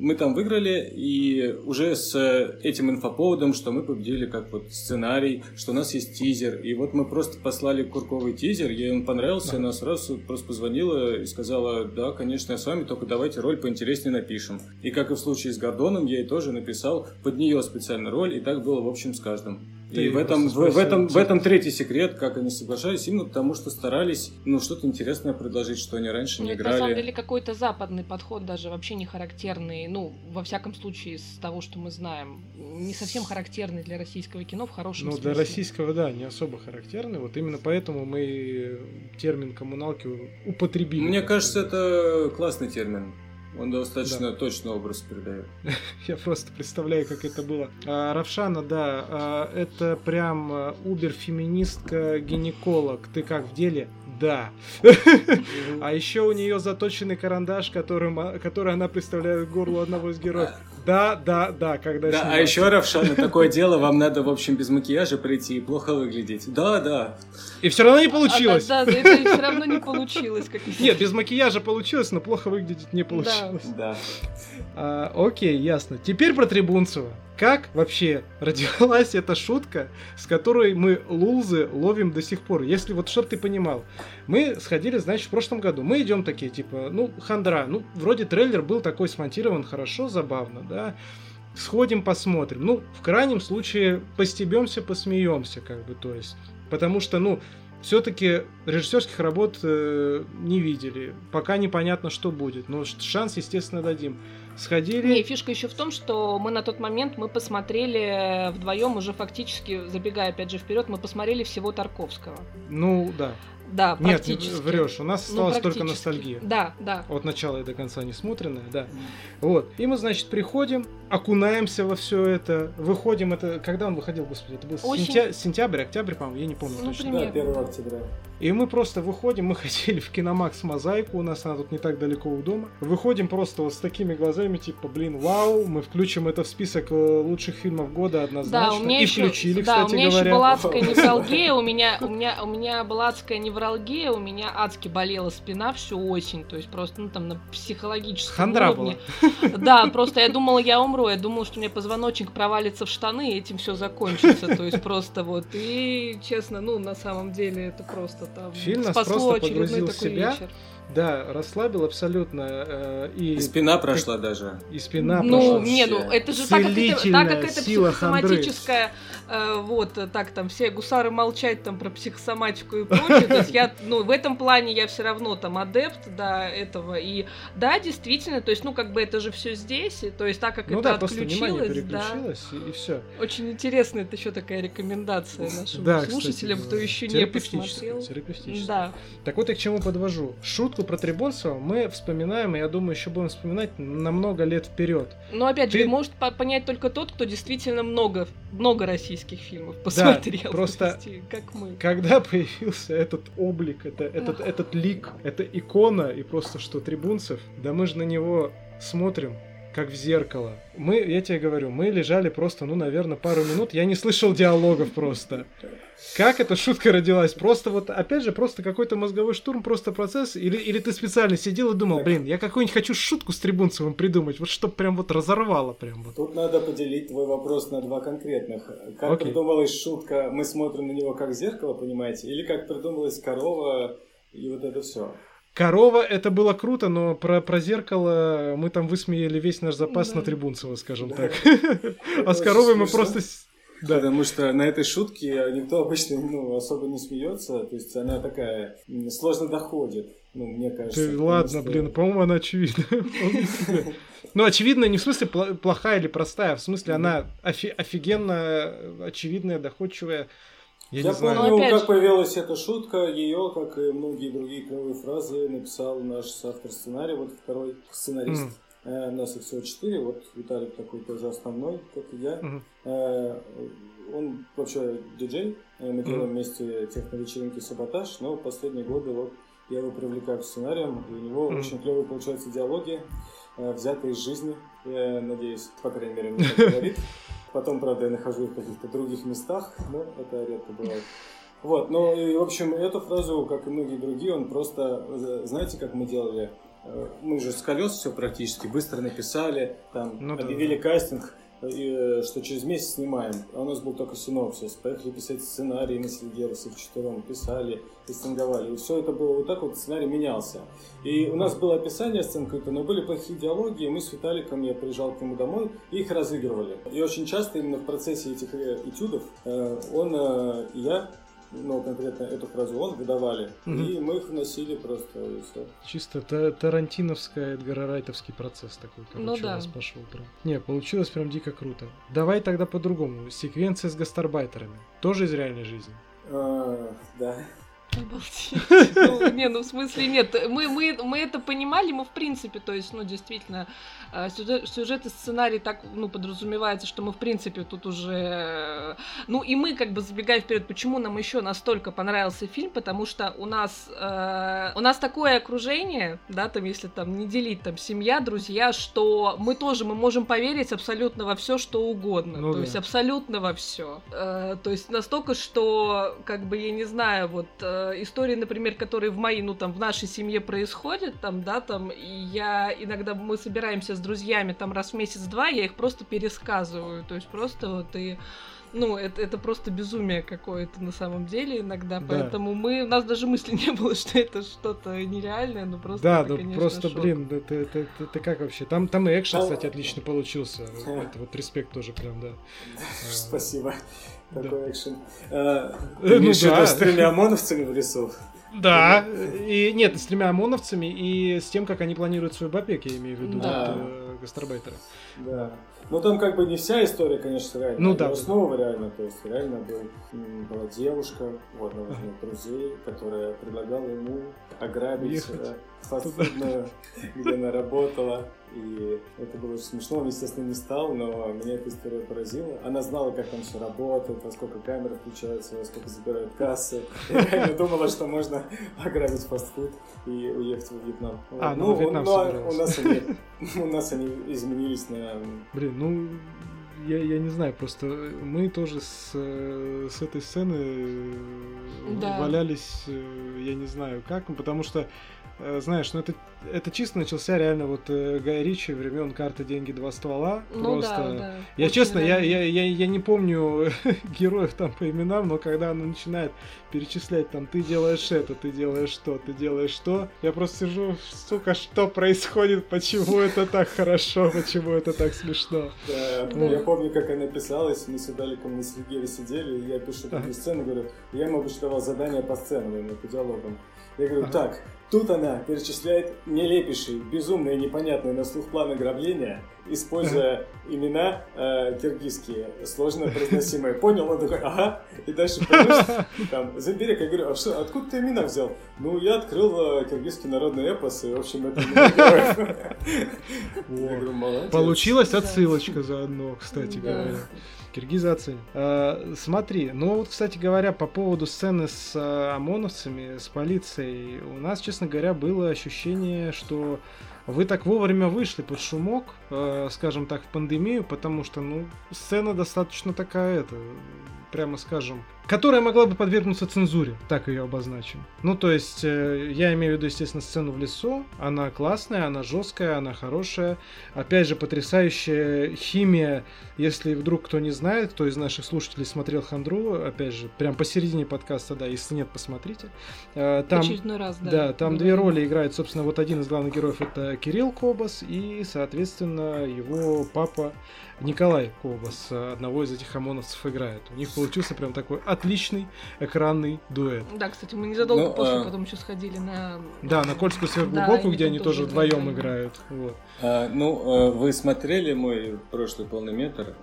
Мы там выиграли, и уже с э, этим инфоповодом, что мы победили как вот сценарий, что у нас есть тизер. И вот мы просто послали Курковый тизер, ей он понравился, она сразу просто позвонила и сказала, да, конечно, я с вами, только давайте роль поинтереснее напишем. И как и в случае с Гордоном, я ей тоже написал под нее специально роль, и так было, в общем, с каждым. И в этом, в, в этом, в этом третий секрет, как они соглашались, именно потому что старались, ну, что-то интересное предложить, что они раньше Ну, не это на самом играли. деле какой-то западный подход, даже вообще не характерный, ну, во всяком случае, из того, что мы знаем, не совсем характерный для российского кино в хорошем Ну, смысле. для российского, да, не особо характерный. Вот именно поэтому мы термин коммуналки употребили. Мне кажется, это классный термин. Он достаточно точно образ передает. Я просто представляю, как это было. А, Равшана, да, а, это прям а, убер-феминистка, гинеколог. Ты как в деле? Да. А еще у нее заточенный карандаш, которым, а- который она представляет к горлу одного из героев. Да, да, да, когда Да, а еще, Равшан, такое дело, вам надо, в общем, без макияжа прийти и плохо выглядеть. Да, да. И все равно не получилось. А, да, да, это все равно не получилось. Как Нет, без макияжа получилось, но плохо выглядеть не получилось. Да. А, окей, ясно. Теперь про Трибунцева. Как вообще родилась эта шутка, с которой мы лулзы ловим до сих пор? Если вот чтобы ты понимал, мы сходили, значит, в прошлом году. Мы идем такие, типа, ну, хандра. Ну, вроде трейлер был такой смонтирован хорошо, забавно, да. Сходим, посмотрим. Ну, в крайнем случае, постебемся, посмеемся, как бы, то есть. Потому что, ну, все-таки режиссерских работ э, не видели. Пока непонятно, что будет. Но шанс, естественно, дадим сходили. Не, фишка еще в том, что мы на тот момент мы посмотрели вдвоем уже фактически, забегая опять же вперед, мы посмотрели всего Тарковского. Ну да. Да, Нет, врешь, у нас осталась ну, только ностальгия. Да, да. От начала и до конца не смотренная, да. Вот. И мы, значит, приходим, окунаемся во все это, выходим. Это когда он выходил, господи, это был Осень. сентя... сентябрь, октябрь, по-моему, я не помню ну, точно. Да, 1 октября. И мы просто выходим, мы хотели в Киномакс Мозаику, у нас она тут не так далеко у дома. Выходим просто вот с такими глазами, типа, блин, вау, мы включим это в список э, лучших фильмов года однозначно. Да, у меня и еще, включили, да, кстати у меня говоря. еще была адская невралгия, у меня, у меня, у меня была адская невралгия, у меня адски болела спина всю осень, то есть просто, ну, там, на психологическом Хандра уровне. Была. Да, просто я думала, я умру, я думала, что у меня позвоночник провалится в штаны, и этим все закончится, то есть просто вот, и, честно, ну, на самом деле, это просто там Фильм нас просто погрузил в себя. Вечер. Да, расслабил абсолютно. Э, и, и спина прошла как, даже. И спина ну, прошла. Ну, не, ну это же так как это, так как это психосоматическая, э, вот, так там все гусары молчать там про психосоматику и прочее. То есть я, ну, в этом плане я все равно там адепт, да, этого. И да, действительно, то есть, ну, как бы это же все здесь, и, то есть так как ну, это да, отключилось, да. И, и все. Очень интересно, это еще такая рекомендация нашим да, слушателям, кстати, кто еще не посмотрел. Да. Так вот я к чему подвожу. Шутку про Трибунцева мы вспоминаем, и я думаю, еще будем вспоминать на много лет вперед. Но опять Ты... же, может понять только тот, кто действительно много, много российских фильмов посмотрел. Да, просто есть, как мы. Когда появился этот облик, это, этот, этот лик, эта икона, и просто что Трибунцев, да мы же на него смотрим как в зеркало. Мы, я тебе говорю, мы лежали просто, ну, наверное, пару минут. Я не слышал диалогов просто. Как эта шутка родилась? Просто вот, опять же, просто какой-то мозговой штурм, просто процесс? Или, или ты специально сидел и думал, блин, я какую-нибудь хочу шутку с Трибунцевым придумать, вот чтобы прям вот разорвало прям вот. Тут надо поделить твой вопрос на два конкретных. Как Окей. придумалась шутка, мы смотрим на него как в зеркало, понимаете? Или как придумалась корова и вот это все? Корова это было круто, но про, про зеркало мы там высмеяли весь наш запас да. на Трибунцева, скажем да. так. а с коровой мы просто да. Потому что на этой шутке никто обычно ну, особо не смеется. То есть она такая сложно доходит. Ну, мне кажется. Ты, ладно, блин, по-моему, она очевидна. Ну, очевидно, не в смысле плохая или простая, а в смысле она офигенно очевидная, доходчивая. Я, я помню, как появилась эта шутка, ее, как и многие другие клевые фразы, написал наш автор сценария, вот второй сценарист. Mm. Э, нас их всего четыре, вот Виталик такой тоже основной, как и я. Mm-hmm. Э, он вообще диджей, э, мы делаем mm-hmm. вместе техновечеринки «Саботаж», но последние годы вот я его привлекаю к сценариям, и у него mm-hmm. очень клевые получаются диалоги, э, взятые из жизни, я надеюсь, по крайней мере, мне говорит. Потом, правда, я нахожу их в каких-то других местах, но это редко бывает. Вот, ну и, в общем, эту фразу, как и многие другие, он просто, э, знаете, как мы делали? Э, мы же с колес все практически быстро написали, там ну, объявили да. кастинг, и, э, что через месяц снимаем. А у нас был только синопсис. Поехали писать сценарий на Сильгерсе вчетвером, писали, кастинговали. И все это было вот так вот, сценарий менялся. И у нас было описание сцен какое-то, но были плохие диалоги, и мы с Виталиком, я приезжал к нему домой, и их разыгрывали. И очень часто именно в процессе этих э, этюдов э, он и я ну, конкретно эту фразу он выдавали, угу. и мы их вносили просто, и все. Чисто та тарантиновская, Эдгара Райтовский процесс такой, короче, ну, да. у нас пошел прям. Не, получилось прям дико круто. Давай тогда по-другому. Секвенция с гастарбайтерами. Тоже из реальной жизни? А, да. Обалдеть. Ну, не, ну в смысле нет. Мы, мы, мы это понимали, мы в принципе, то есть, ну, действительно, э, сюжет, сюжет и сценарий так, ну, подразумевается, что мы в принципе тут уже... Э, ну, и мы, как бы, забегая вперед, почему нам еще настолько понравился фильм, потому что у нас, э, у нас такое окружение, да, там, если там не делить, там, семья, друзья, что мы тоже, мы можем поверить абсолютно во все, что угодно. Ну, то да. есть абсолютно во все. Э, то есть настолько, что, как бы, я не знаю, вот э, истории, например, которые в моей, ну, там, в нашей семье происходят, там, да, там, и я иногда, мы собираемся с друзьями, там, раз в месяц-два, я их просто пересказываю. То есть просто вот и ну, это, это просто безумие какое-то на самом деле иногда, да. поэтому мы, у нас даже мысли не было, что это что-то нереальное, но просто Да, это, ну конечно, просто, шок. блин, это, это, это, это как вообще? Там, там и экшен, кстати, отлично получился. Это вот респект тоже прям, да. Спасибо. Такой экшен. Да. с тремя ОМОНовцами в лесу? Да, и нет, с тремя ОМОНовцами и с тем, как они планируют свой побег, я имею в виду, да. вот, э, гастарбайтеры. Да. Ну там как бы не вся история, конечно, реально. Ну да. Основа реально, то есть реально был, была девушка у одного из моих друзей, которая предлагала ему ограбить Ехать. Э, фастфудную, где она работала. И это было очень смешно. Он, естественно, не стал, но меня эта история поразила. Она знала, как там все работает, во сколько камеры включаются, во сколько забирают кассы. И реально думала, что можно ограбить фастфуд и уехать в Вьетнам. А, ну, ну Вьетнам но у нас они, у нас они изменились на... Блин, ну, я, я не знаю, просто мы тоже с, с этой сцены да. валялись, э, я не знаю как, потому что Э, знаешь, ну это, это чисто начался реально вот э, Гай Ричи времен карты деньги два ствола. Ну, просто. Да, да. Я Очень честно, я, я, я, я не помню героев там по именам, но когда она начинает перечислять там ты делаешь это, ты делаешь что, ты делаешь что, я просто сижу, сука, что происходит, почему это так хорошо, почему это так смешно. Да, ну, я помню, как она писалась, мы с Даликом на Сергея сидели, и я пишу такую сцену, говорю, я ему обычно задание по сценам, по диалогам. Я говорю, так, тут она перечисляет нелепейшие, безумные, непонятные на слух планы ограбления, используя имена э, киргизские, сложно произносимые. Понял? Он такой, ага. И дальше, там, Заберек, я говорю, а что, откуда ты имена взял? Ну, я открыл э, киргизский народный эпос, и, в общем, это Я говорю, молодец. Получилась отсылочка заодно, кстати говоря. Киргизы оценят. А, смотри, ну вот, кстати говоря, по поводу сцены с а, ОМОНовцами, с полицией, у нас, честно говоря, было ощущение, что вы так вовремя вышли под шумок, э, скажем так, в пандемию, потому что, ну, сцена достаточно такая, это, прямо скажем, которая могла бы подвергнуться цензуре, так ее обозначим. Ну, то есть, э, я имею в виду, естественно, сцену в лесу. Она классная, она жесткая, она хорошая. Опять же, потрясающая химия. Если вдруг кто не знает, кто из наших слушателей смотрел Хандру, опять же, прям посередине подкаста, да, если нет, посмотрите. Э, там, Очередной раз, да. Да, там две роли играет, собственно, вот один из главных героев это Кирилл Кобас и, соответственно, его папа Николай Кобас, одного из этих ОМОНовцев, играет. У них получился прям такой отличный экранный дуэт. Да, кстати, мы незадолго ну, после а... потом еще сходили на... Да, на Кольскую сверхглубокую, да, где они тоже вдвоем играют. Вот. А, ну, а, вы смотрели мой прошлый полный метр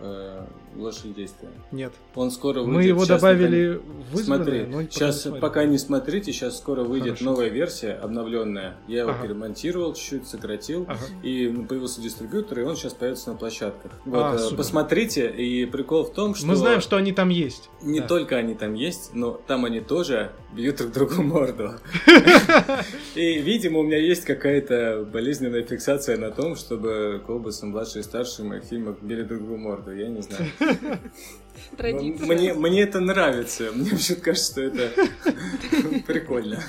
«Лошадь действия»? Нет. Он скоро выйдет. Мы его сейчас добавили в Смотри, но сейчас пока не смотрите, сейчас скоро выйдет Хорошо. новая версия, обновленная. Я его ага. перемонтировал, чуть-чуть сократил, ага. и появился дистрибьютор, и он сейчас появится на площадках. Вот, а, а посмотрите, и прикол в том, что... Мы знаем, что они там есть. Не да. только они там есть, но там они тоже бьют друг другу морду. И, видимо, у меня есть какая-то болезненная фиксация на том, чтобы Колбас младший и старший в моих фильмах били друг другу морду. Я не знаю. Традиция. Мне, мне это нравится. Мне вообще кажется, что это прикольно.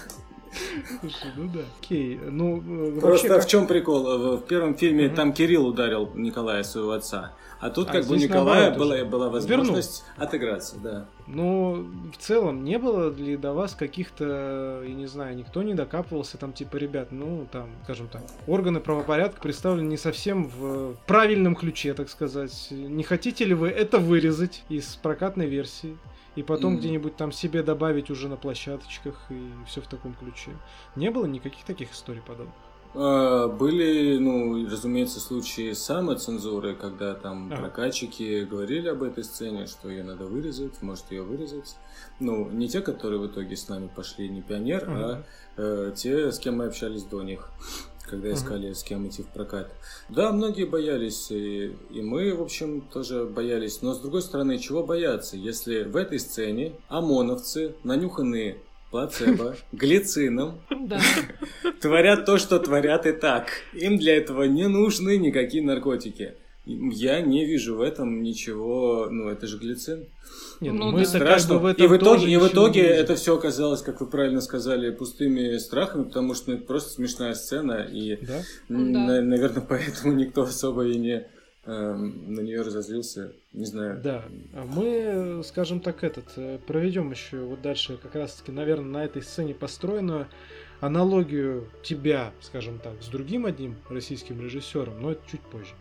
Слушай, ну да. Окей, ну... Э, Просто вообще, в чем прикол? В первом фильме там Кирилл ударил Николая, своего отца. А тут а как бы у Николая была, была возможность Вернул. отыграться, да. Ну, в целом, не было ли до вас каких-то, я не знаю, никто не докапывался, там, типа, ребят, ну, там, скажем так, органы правопорядка представлены не совсем в правильном ключе, так сказать. Не хотите ли вы это вырезать из прокатной версии? И потом mm. где-нибудь там себе добавить уже на площадочках и все в таком ключе. Не было никаких таких историй подобных? А, были, ну, разумеется, случаи самоцензуры, когда там а. прокатчики говорили об этой сцене, что ее надо вырезать, может ее вырезать. Ну, не те, которые в итоге с нами пошли, не пионер, uh а э, те, с кем мы общались до них когда искали, uh с кем идти в прокат. Да, многие боялись, и, и мы, в общем, тоже боялись. Но, с другой стороны, чего бояться, если в этой сцене ОМОНовцы, нанюханные плацебо, глицином, творят то, что творят и так. Им для этого не нужны никакие наркотики. Я не вижу в этом ничего, ну это же глицин. Нет, ну, мы да. страшно. в этом и в итоге, и в итоге это все оказалось, как вы правильно сказали, пустыми страхами, потому что ну, это просто смешная сцена, и, да? На, наверное, поэтому никто особо и не на нее разозлился, не знаю. Да, мы, скажем так, этот э, проведем еще вот дальше как раз-таки, наверное, на этой сцене построенную аналогию тебя, скажем так, с другим одним российским режиссером, но это чуть позже,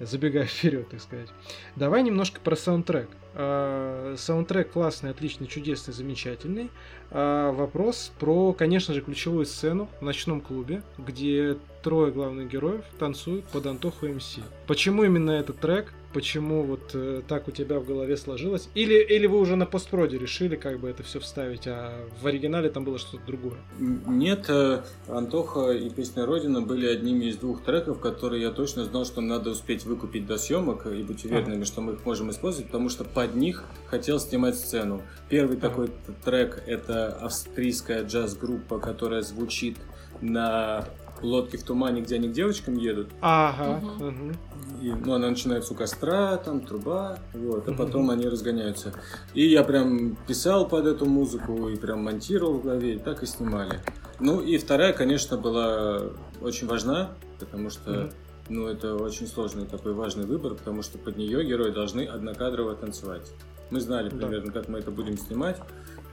забегая вперед, так сказать. Давай немножко про саундтрек. А, саундтрек классный, отличный, чудесный, замечательный. А, вопрос про, конечно же, ключевую сцену в ночном клубе, где трое главных героев танцуют под Антоху МС. Почему именно этот трек? Почему вот э, так у тебя в голове сложилось? Или, или вы уже на постпроде решили как бы это все вставить, а в оригинале там было что-то другое? Нет, э, Антоха и Песня Родина были одними из двух треков, которые я точно знал, что надо успеть выкупить до съемок и быть уверенными, ага. что мы их можем использовать, потому что под них хотел снимать сцену. Первый ага. такой трек это австрийская джаз-группа, которая звучит на лодки в тумане, где они к девочкам едут. Ага. Угу. И, ну, она начинается у костра, там труба, вот, а потом угу. они разгоняются. И я прям писал под эту музыку и прям монтировал в голове, и так и снимали. Ну и вторая, конечно, была очень важна, потому что угу. ну, это очень сложный такой важный выбор, потому что под нее герои должны однокадрово танцевать. Мы знали примерно, да. как мы это будем снимать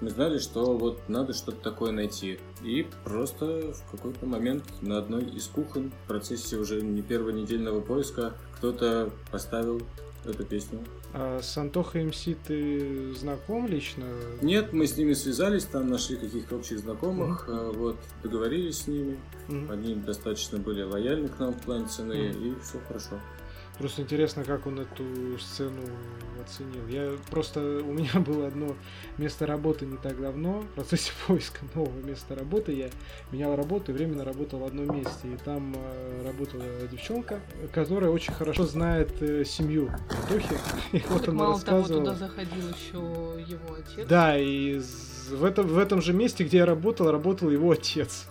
мы знали, что вот надо что-то такое найти. И просто в какой-то момент на одной из кухонь в процессе уже не первого недельного поиска кто-то поставил эту песню. А с Антохой МС ты знаком лично? Нет, мы с ними связались, там нашли каких-то общих знакомых, mm-hmm. вот, договорились с ними. Mm-hmm. Они достаточно были лояльны к нам в плане цены, mm-hmm. и все хорошо. Просто интересно, как он эту сцену оценил. Я просто у меня было одно место работы не так давно. В процессе поиска нового места работы я менял работу и временно работал в одном месте. И там э, работала девчонка, которая очень хорошо знает э, семью Антохи. И вот так она мало рассказывала. того, туда заходил еще его отец. Да, и в этом, в этом же месте, где я работал, работал его отец.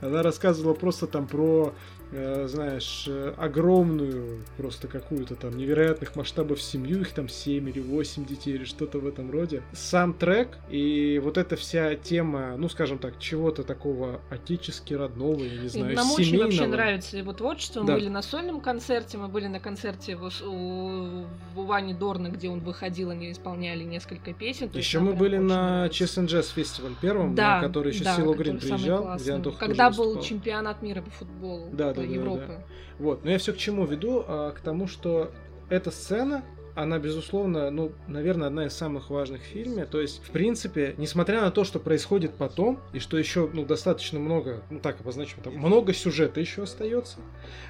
Она рассказывала просто там про знаешь, э, огромную, просто какую-то там невероятных масштабов семью, их там 7 или 8 детей или что-то в этом роде. Сам трек и вот эта вся тема, ну, скажем так, чего-то такого отечески родного, я не знаю, Нам семейного. очень вообще нравится его творчество. Мы да. были на сольном концерте, мы были на концерте у, у, у Вани Дорна, где он выходил, они исполняли несколько песен. Еще мы были на and Jazz Festival первом, да, на который еще да, Силу Грин приезжал, где Когда был чемпионат мира по футболу. Да, да, да, Европы. Да, да. Вот, но я все к чему веду? А, к тому, что эта сцена, она, безусловно, ну, наверное, одна из самых важных в фильме. То есть, в принципе, несмотря на то, что происходит потом, и что еще, ну, достаточно много, ну, так обозначим, там, много сюжета еще остается,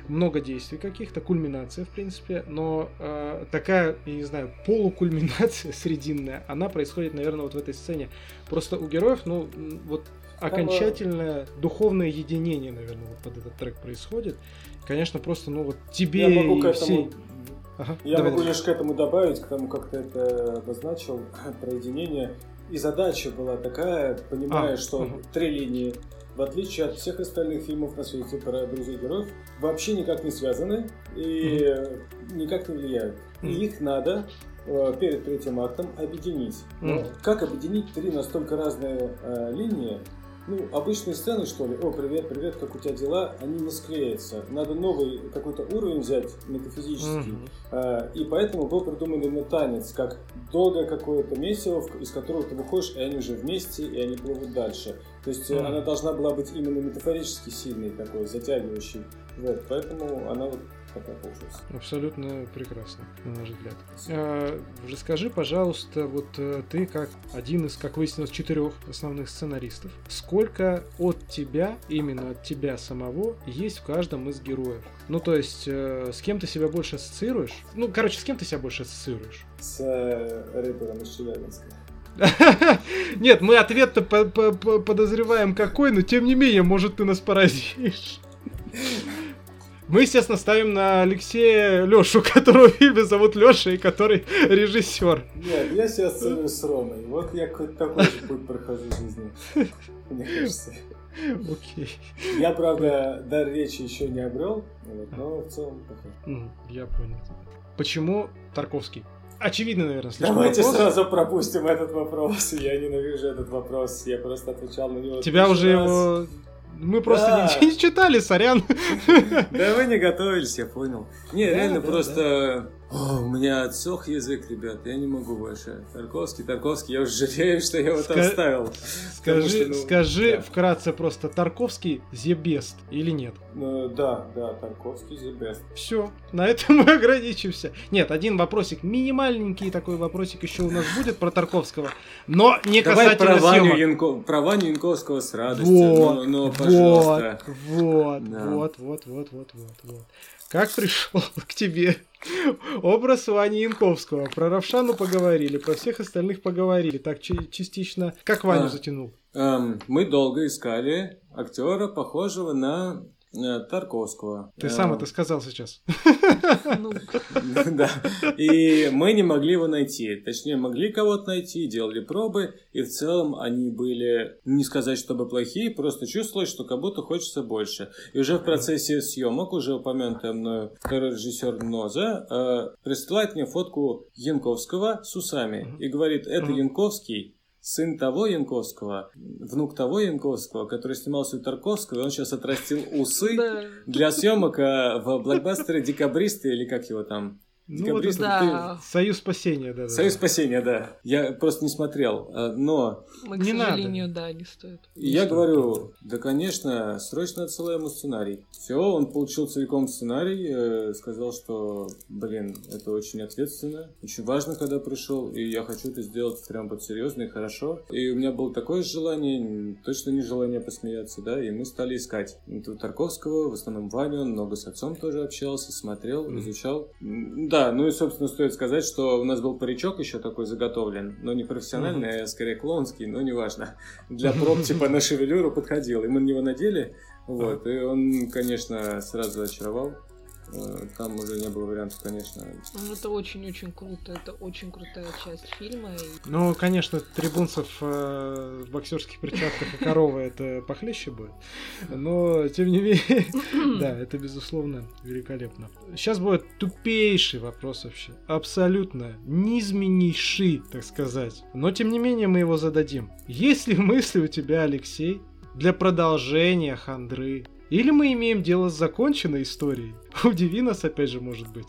много действий каких-то, кульминация, в принципе, но э, такая, я не знаю, полукульминация срединная, она происходит, наверное, вот в этой сцене. Просто у героев, ну, вот окончательное духовное единение, наверное, вот под этот трек происходит. Конечно, просто, ну вот тебе я могу и всей... Ага, я давай, могу давай. лишь к этому добавить, к тому, как ты это обозначил, про единение. И задача была такая, понимая, а, что угу. три линии, в отличие от всех остальных фильмов на свете про друзей героев, вообще никак не связаны и угу. никак не влияют. Угу. И их надо э, перед третьим актом объединить. Но mm. как объединить три настолько разные э, линии, ну, обычные сцены, что ли, о, привет, привет, как у тебя дела, они не склеятся. Надо новый какой-то уровень взять, метафизический. Mm-hmm. И поэтому был придуман именно танец, как долгое какое-то месиво, из которого ты выходишь, и они уже вместе, и они плывут дальше. То есть mm-hmm. она должна была быть именно метафорически сильной такой, затягивающей. Вот, поэтому она вот пока получился. Абсолютно прекрасно, на наш взгляд. А, расскажи, пожалуйста, вот э, ты как один из, как выяснилось, четырех основных сценаристов, сколько от тебя, именно от тебя самого, есть в каждом из героев? Ну, то есть, э, с кем ты себя больше ассоциируешь? Ну, короче, с кем ты себя больше ассоциируешь? С э, рэпером из Челябинска. Нет, мы ответ-то подозреваем какой, но тем не менее, может, ты нас поразишь. Мы, естественно, ставим на Алексея Лешу, которого в фильме зовут Леша и который режиссер. Нет, я сейчас с Ромой. Вот я какой-то такой же путь прохожу в жизни. Мне кажется. Окей. Я, правда, дар речи еще не обрел, но в целом похож. Я понял. Почему Тарковский? очевидно, наверное, слишком Давайте вопрос. сразу пропустим этот вопрос. Я ненавижу этот вопрос. Я просто отвечал на него. Тебя уже раз. его мы просто да. не, не читали, сорян. Да вы не готовились, я понял. Не, да, реально да, просто... Да. О, у меня отсох язык, ребят, я не могу больше. Тарковский, Тарковский, я уже жалею, что я его там Ска... ставил. Скажи, что, ну, скажи да. вкратце просто, Тарковский the best или нет? Ну, да, да, Тарковский the best. Все, на этом мы ограничимся. Нет, один вопросик, минимальненький такой вопросик еще у нас будет про Тарковского, но не Давай касательно про Ваню, Янко... про Ваню Янковского с радостью, вот, но, но пожалуйста. Вот, да. вот, вот, вот, вот, вот, вот. Как пришел к тебе образ Вани Янковского? Про Равшану поговорили, про всех остальных поговорили. Так частично. Как Ваню а, затянул? Эм, мы долго искали актера, похожего на Тарковского. Ты сам это сказал сейчас. Ну. Да. И мы не могли его найти. Точнее, могли кого-то найти, делали пробы, и в целом они были, не сказать, чтобы плохие, просто чувствовалось, что как будто хочется больше. И уже в процессе съемок, уже упомянутый мною второй режиссер Ноза, э, присылает мне фотку Янковского с усами и говорит, это Янковский, сын того Янковского, внук того Янковского, который снимался у Тарковского, и он сейчас отрастил усы для съемок э, в блокбастере «Декабристы» или как его там, ну, вот да. Союз спасения, да. Союз спасения, да. Я просто не смотрел, э, но... Мы, к не сожалению, надо. да, не стоит. И я говорю, да, конечно, срочно отсылаем ему сценарий. Все, он получил целиком сценарий, э, сказал, что, блин, это очень ответственно, очень важно, когда пришел, и я хочу это сделать прям под серьезно и хорошо. И у меня было такое желание, точно не желание посмеяться, да, и мы стали искать. Тарковского, в основном Ваню, он много с отцом тоже общался, смотрел, mm-hmm. изучал. Да, ну и, собственно, стоит сказать, что у нас был паричок еще такой заготовлен, но не профессиональный, mm-hmm. а скорее клоунский, но неважно. Для проб типа на шевелюру подходил. И мы на него надели, вот, и он, конечно, сразу очаровал. Э, там уже не было вариантов, конечно. Ну, это очень-очень круто, это очень крутая часть фильма. И... Ну, конечно, трибунцев э, в боксерских перчатках и корова это похлеще будет, но, тем не менее, да, это, безусловно, великолепно. Сейчас будет тупейший вопрос вообще, абсолютно низменнейший, так сказать, но, тем не менее, мы его зададим. Есть ли мысли у тебя, Алексей, для продолжения хандры или мы имеем дело с законченной историей? Удиви нас опять же, может быть.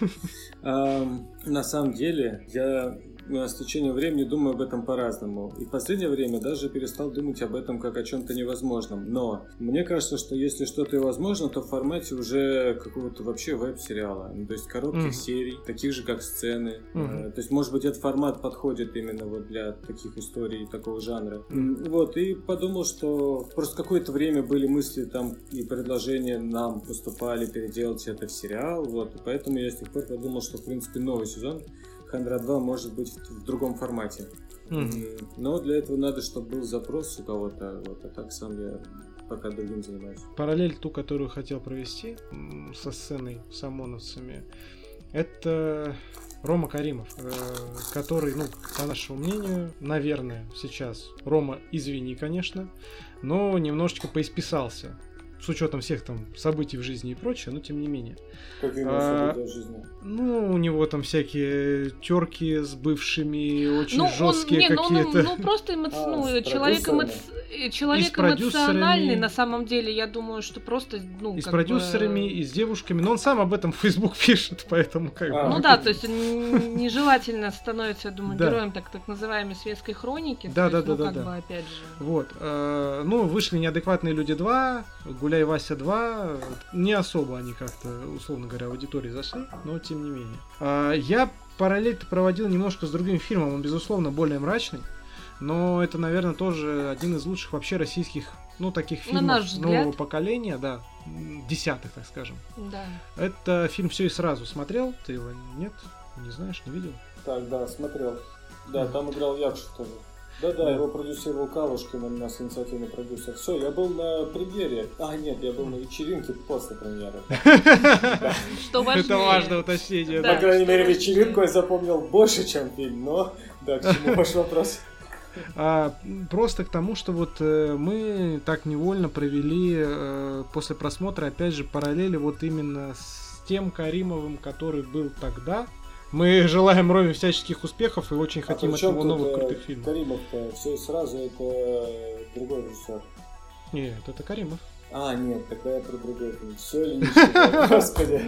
На самом деле, я с течением времени думаю об этом по-разному. И в последнее время даже перестал думать об этом как о чем-то невозможном. Но мне кажется, что если что-то и возможно, то в формате уже какого-то вообще веб-сериала. Ну, то есть коротких mm. серий, таких же, как сцены. Mm-hmm. То есть, может быть, этот формат подходит именно вот для таких историй такого жанра. Mm. Вот, и подумал, что просто какое-то время были мысли там и предложения нам поступали переделать это в сериал. Вот, и поэтому я с тех пор подумал, что, в принципе, новый сезон Хандра 2 может быть в, в другом формате. Mm-hmm. Но для этого надо, чтобы был запрос у кого-то, вот, а так сам я пока другим занимаюсь. Параллель ту, которую хотел провести со сценой с ОМОНовцами, это Рома Каримов, э, который, ну, по нашему мнению, наверное, сейчас, Рома, извини, конечно, но немножечко поисписался с учетом всех там событий в жизни и прочее, но тем не менее. Как а, в жизни? Ну, у него там всякие терки с бывшими, очень ну, жесткие ну, какие-то. Ну, ну, просто эмоци... а, ну, человек, эмо... человек эмоциональный, на самом деле, я думаю, что просто, ну, И с продюсерами, бы... и с девушками, но он сам об этом в Facebook пишет, поэтому как а. бы... Ну да, то есть нежелательно становится, я думаю, героем так, так называемой светской хроники. Да, да, да, да, да. опять же. Вот. А, ну, вышли неадекватные люди 2, гуляют «Гуляй, Вася 2». Не особо они как-то, условно говоря, аудитории зашли, но тем не менее. А, я параллель проводил немножко с другим фильмом, он, безусловно, более мрачный. Но это, наверное, тоже один из лучших вообще российских, ну, таких фильмов нового поколения, да, десятых, так скажем. Да. Это фильм «Все и сразу». Смотрел? Ты его нет? Не знаешь, не видел? Так, да, смотрел. Да, там играл Якшев тоже. Да-да, его продюсировал Калушкин, он у нас инициативный продюсер. Все, я был на премьере. А, нет, я был на вечеринке после премьеры. Что важнее. Это важное уточнение. По крайней мере, вечеринку я запомнил больше, чем фильм, но да, к чему ваш вопрос? А, просто к тому, что вот э, мы так невольно провели э, после просмотра, опять же, параллели вот именно с тем Каримовым, который был тогда, мы желаем Роме всяческих успехов и очень а хотим от него новых э, крутых фильмов. Каримов-то все сразу это другой режиссер. Нет, это Каримов. А, нет, тогда я про другой фильм. Все или ничего, господи.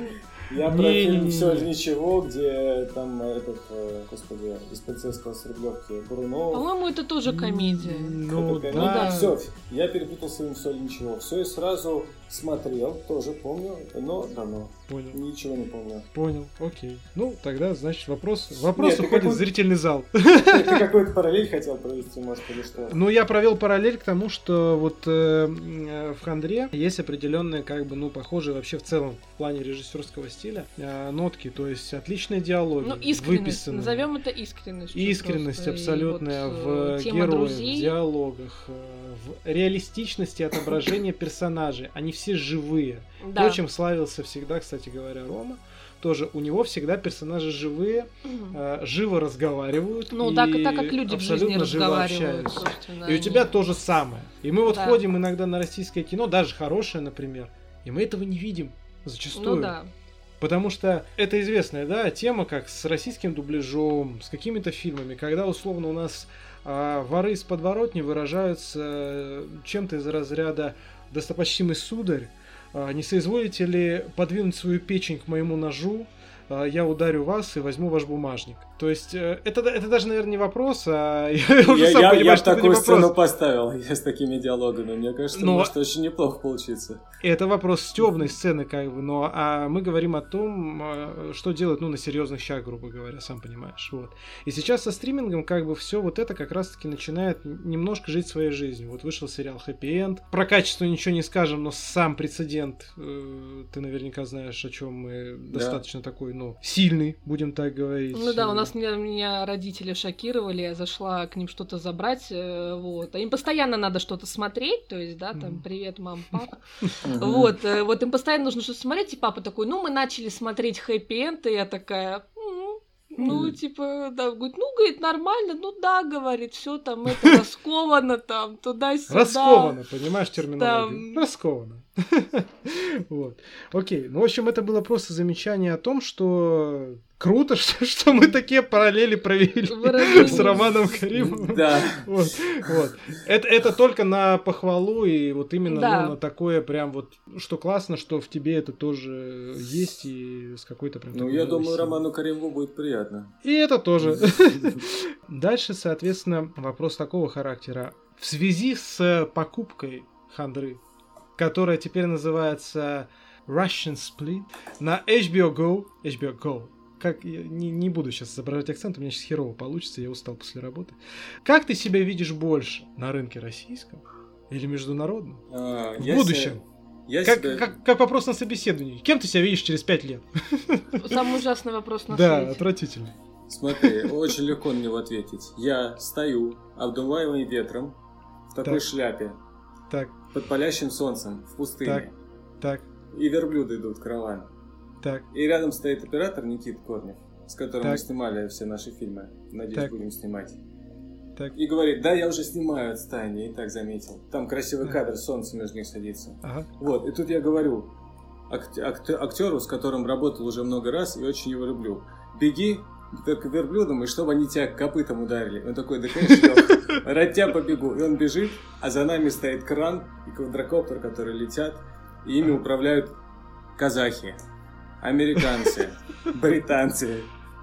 Я про не, фильм «Все или ничего», где там этот, э, господи, из полицейского с Рублевки Бурунов. По-моему, это тоже комедия. Ну, это комедия. да. Все, я перепутал своим «Все или ничего». Все и сразу смотрел, тоже помню, но давно. Понял. Ничего не помню. Понял, окей. Ну, тогда, значит, вопрос, вопрос Нет, уходит в зрительный зал. Ты какой-то параллель хотел провести, может, или что? Ну, я провел параллель к тому, что вот э, в Хандре есть определенные, как бы, ну, похожие вообще в целом в плане режиссерского стиля э, нотки, то есть отличные диалоги, ну, искренность, выписаны. назовем это искренность. Искренность абсолютная вот, в э, героях, в диалогах, в реалистичности отображения персонажей. Они все живые. Да. То, чем славился всегда, кстати говоря, Рома. Тоже у него всегда персонажи живые, угу. э, живо разговаривают. Ну, и так, так как люди в жизни разговаривают. И у тебя то же самое. И мы вот да. ходим иногда на российское кино, даже хорошее, например, и мы этого не видим зачастую. Ну да. Потому что это известная, да, тема, как с российским дубляжом, с какими-то фильмами, когда условно у нас а, воры из подворотни выражаются э, чем-то из разряда достопочтимый сударь, а, не соизволите ли подвинуть свою печень к моему ножу, а, я ударю вас и возьму ваш бумажник. То есть, э, это, это даже, наверное, не вопрос, а я уже сам я, понимаю, я что такую это не сцену поставил я с такими диалогами. Мне кажется, но... может очень неплохо получиться. Это вопрос стебной сцены, как бы, но а мы говорим о том, а, что делать, ну, на серьезных щах, грубо говоря, сам понимаешь. Вот. И сейчас со стримингом, как бы, все вот это как раз-таки начинает немножко жить своей жизнью. Вот вышел сериал Happy End. Про качество ничего не скажем, но сам прецедент, э, ты наверняка знаешь, о чем мы да. достаточно такой, ну, сильный, будем так говорить. Ну да, у нас меня, меня родители шокировали, я зашла к ним что-то забрать, э, вот. А им постоянно надо что-то смотреть, то есть, да, там, привет, мам, пап. Вот, э, вот им постоянно нужно что-то смотреть, и папа такой, ну, мы начали смотреть хэппи-энд, и я такая, ну, типа, да, говорит, ну, говорит, нормально, ну да, говорит, все там это расковано там, туда-сюда. Расковано, понимаешь терминологию? Там... Расковано. Вот. Окей. Ну, в общем, это было просто замечание о том, что круто, что, что мы такие параллели провели с Романом Каримовым. Да. Вот, вот. Это, это только на похвалу и вот именно да. ну, на такое прям вот, что классно, что в тебе это тоже есть и с какой-то прям... Ну, я думаю, Роману Каримову будет приятно. И это тоже. Дальше, соответственно, вопрос такого характера. В связи с покупкой хандры, которая теперь называется Russian Split, на HBO Go, HBO Go, как не, не буду сейчас изображать акцент, у меня сейчас херово получится, я устал после работы. Как ты себя видишь больше на рынке российском или международном? А, в будущем? Я как, себя... как, как вопрос на собеседовании. Кем ты себя видишь через пять лет? Самый ужасный вопрос на да, свете. Да, отвратительный. Смотри, очень легко на него ответить. Я стою, обдуваемый ветром, в такой так. шляпе. Так. Под палящим солнцем, в пустыне. Так. Так. И верблюды идут караван. Так. И рядом стоит оператор Никит Корнев, с которым так. мы снимали все наши фильмы. Надеюсь, так. будем снимать. Так. И говорит, да, я уже снимаю отстание, и так заметил. Там красивый кадр, солнце между них садится. Ага. Вот, и тут я говорю актеру, с которым работал уже много раз, и очень его люблю. Беги к верблюдам, и чтобы они тебя копытом ударили. Он такой, да, конечно, ради тебя побегу. И он бежит, а за нами стоит кран и квадрокоптер, которые летят, и ими управляют казахи американцы, британцы,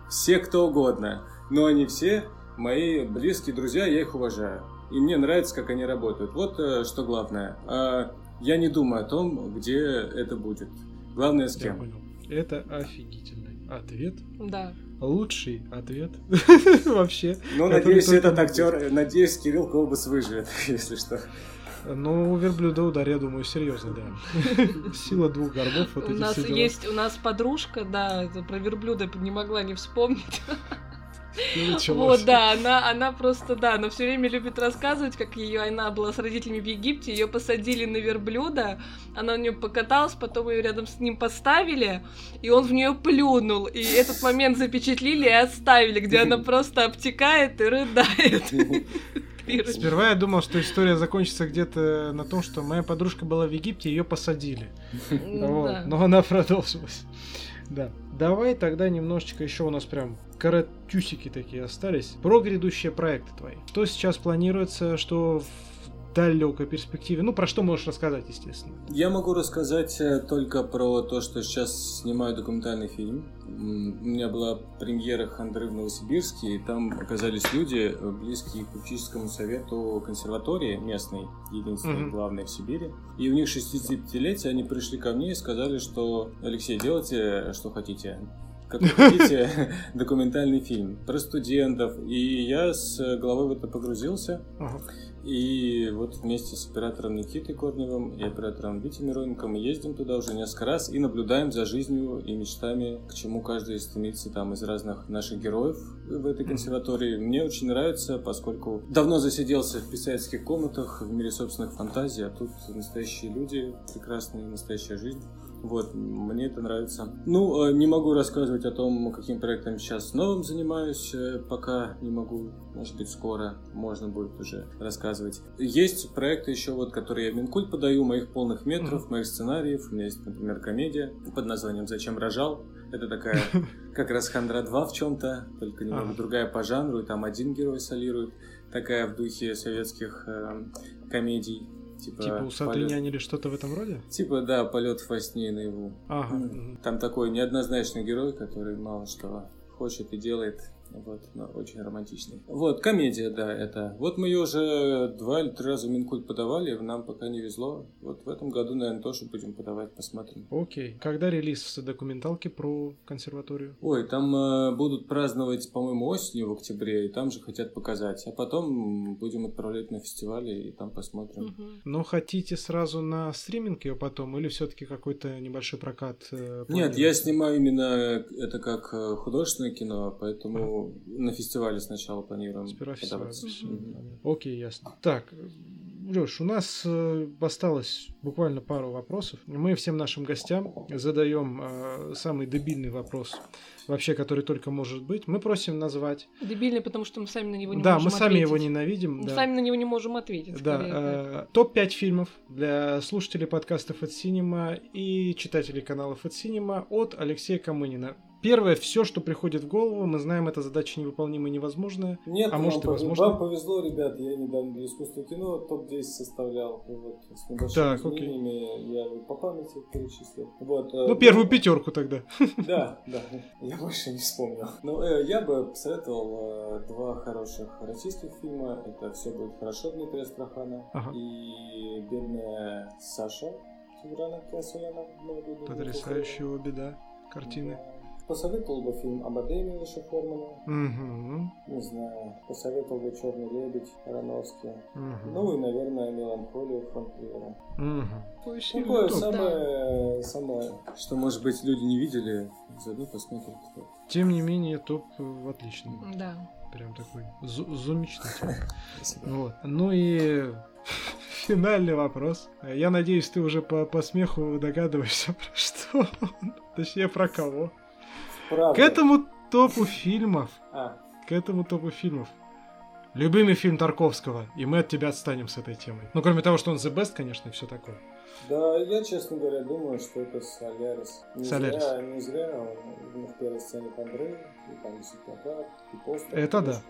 все кто угодно. Но они все мои близкие друзья, я их уважаю. И мне нравится, как они работают. Вот э, что главное. А, Я не думаю о том, где это будет. Главное, с кем. Я понял. Это офигительный ответ. Да. Лучший ответ вообще. Ну, надеюсь, этот актер, надеюсь, Кирилл Колбас выживет, если что. Ну, у верблюда удар, я думаю, серьезно, да. Сила двух горбов. Вот у нас есть, у нас подружка, да, про верблюда не могла не вспомнить. Вот, да, она, она просто, да, она все время любит рассказывать, как ее она была с родителями в Египте, ее посадили на верблюда, она на нее покаталась, потом ее рядом с ним поставили, и он в нее плюнул, и этот момент запечатлили и оставили, где она просто обтекает и рыдает. Сперва я думал, что история закончится где-то на том, что моя подружка была в Египте, ее посадили. Вот. Но она продолжилась. Да. Давай тогда немножечко еще у нас прям коротюсики такие остались. Про грядущие проекты твои. Что сейчас планируется, что далекой перспективе? Ну, про что можешь рассказать, естественно? Я могу рассказать э, только про то, что сейчас снимаю документальный фильм. У меня была премьера Хандры в Новосибирске, и там оказались люди, э, близкие к учительскому совету консерватории местной, единственной, mm-hmm. главной в Сибири. И у них 65-летие, они пришли ко мне и сказали, что Алексей, делайте, что хотите как вы хотите, документальный фильм про студентов. И я с головой в это погрузился. И вот вместе с оператором Никитой Корневым и оператором Витей Мироненко мы ездим туда уже несколько раз и наблюдаем за жизнью и мечтами, к чему каждый стремится там из разных наших героев в этой консерватории. Мне очень нравится, поскольку давно засиделся в писательских комнатах в мире собственных фантазий, а тут настоящие люди, прекрасная настоящая жизнь. Вот, мне это нравится. Ну, э, не могу рассказывать о том, каким проектом сейчас новым занимаюсь, э, пока не могу. Может быть, скоро можно будет уже рассказывать. Есть проекты еще, вот, которые я в Минкульт подаю, моих полных метров, моих сценариев. У меня есть, например, комедия под названием «Зачем рожал?». Это такая как раз Хандра 2 в чем-то, только немного другая по жанру, и там один герой солирует. Такая в духе советских э, комедий. Типа, типа усатый полет... нянь или что-то в этом роде? Типа, да, полет во сне и наяву. Ага. Там такой неоднозначный герой, который мало что хочет и делает вот, но очень романтичный. Вот, комедия, да, это. Вот мы ее уже два или три раза в Минкульт подавали, нам пока не везло. Вот в этом году, наверное, тоже будем подавать, посмотрим. Окей. Когда релиз документалки про консерваторию? Ой, там э, будут праздновать, по-моему, осенью в октябре, и там же хотят показать. А потом будем отправлять на фестивали, и там посмотрим. Угу. Но хотите сразу на стриминг ее потом, или все-таки какой-то небольшой прокат? Э, Нет, я снимаю именно это как э, художественное кино, поэтому на фестивале сначала планируем Сперва фестиваль. Окей, ясно. Так, Леш, у нас э, осталось буквально пару вопросов. Мы всем нашим гостям задаем э, самый дебильный вопрос, вообще, который только может быть. Мы просим назвать. Дебильный, потому что мы сами на него не да, можем ответить. Да, мы сами его ненавидим. Мы да. сами на него не можем ответить. Да, э, топ-5 фильмов для слушателей подкастов от Синема и читателей каналов от Синема от Алексея Камынина. Первое, все, что приходит в голову, мы знаем, эта задача невыполнимая невозможная. Нет, а может и возможно. Вам повезло, ребят, я недавно для искусства кино топ-10 составлял. Вот, с небольшими так, изменениями я по памяти перечислил. Вот, э, ну, первую пятерку тогда. Да, да, я больше не вспомнил. Но э, я бы посоветовал э, два хороших российских фильма. Это «Все будет хорошо» Дмитрия Астрахана ага. и «Бедная Саша» Тиграна Касуяна. Потрясающие обе, да, картины. Посоветовал бы фильм Амадей Милыша Формана. Угу. Не знаю. Посоветовал бы Черный лебедь Ароновский. Угу. Ну и, наверное, Меланхолию фон Угу. Такое самое, самое, что, может быть, люди не видели, заодно посмотрят. Тем не менее, топ отличный. Да. Прям такой замечательный. вот. Ну и финальный вопрос. Я надеюсь, ты уже по, по смеху догадываешься, про что Точнее, про кого. Правда. К этому топу фильмов. А. К этому топу фильмов. Любимый фильм Тарковского, и мы от тебя отстанем с этой темой. Ну, кроме того, что он the best, конечно, и все такое. Да, я, честно говоря, думаю, что это Солярис. Не Солярис. Зря, не зря он в первой сцене Андрей, плакат, и постер. Это да.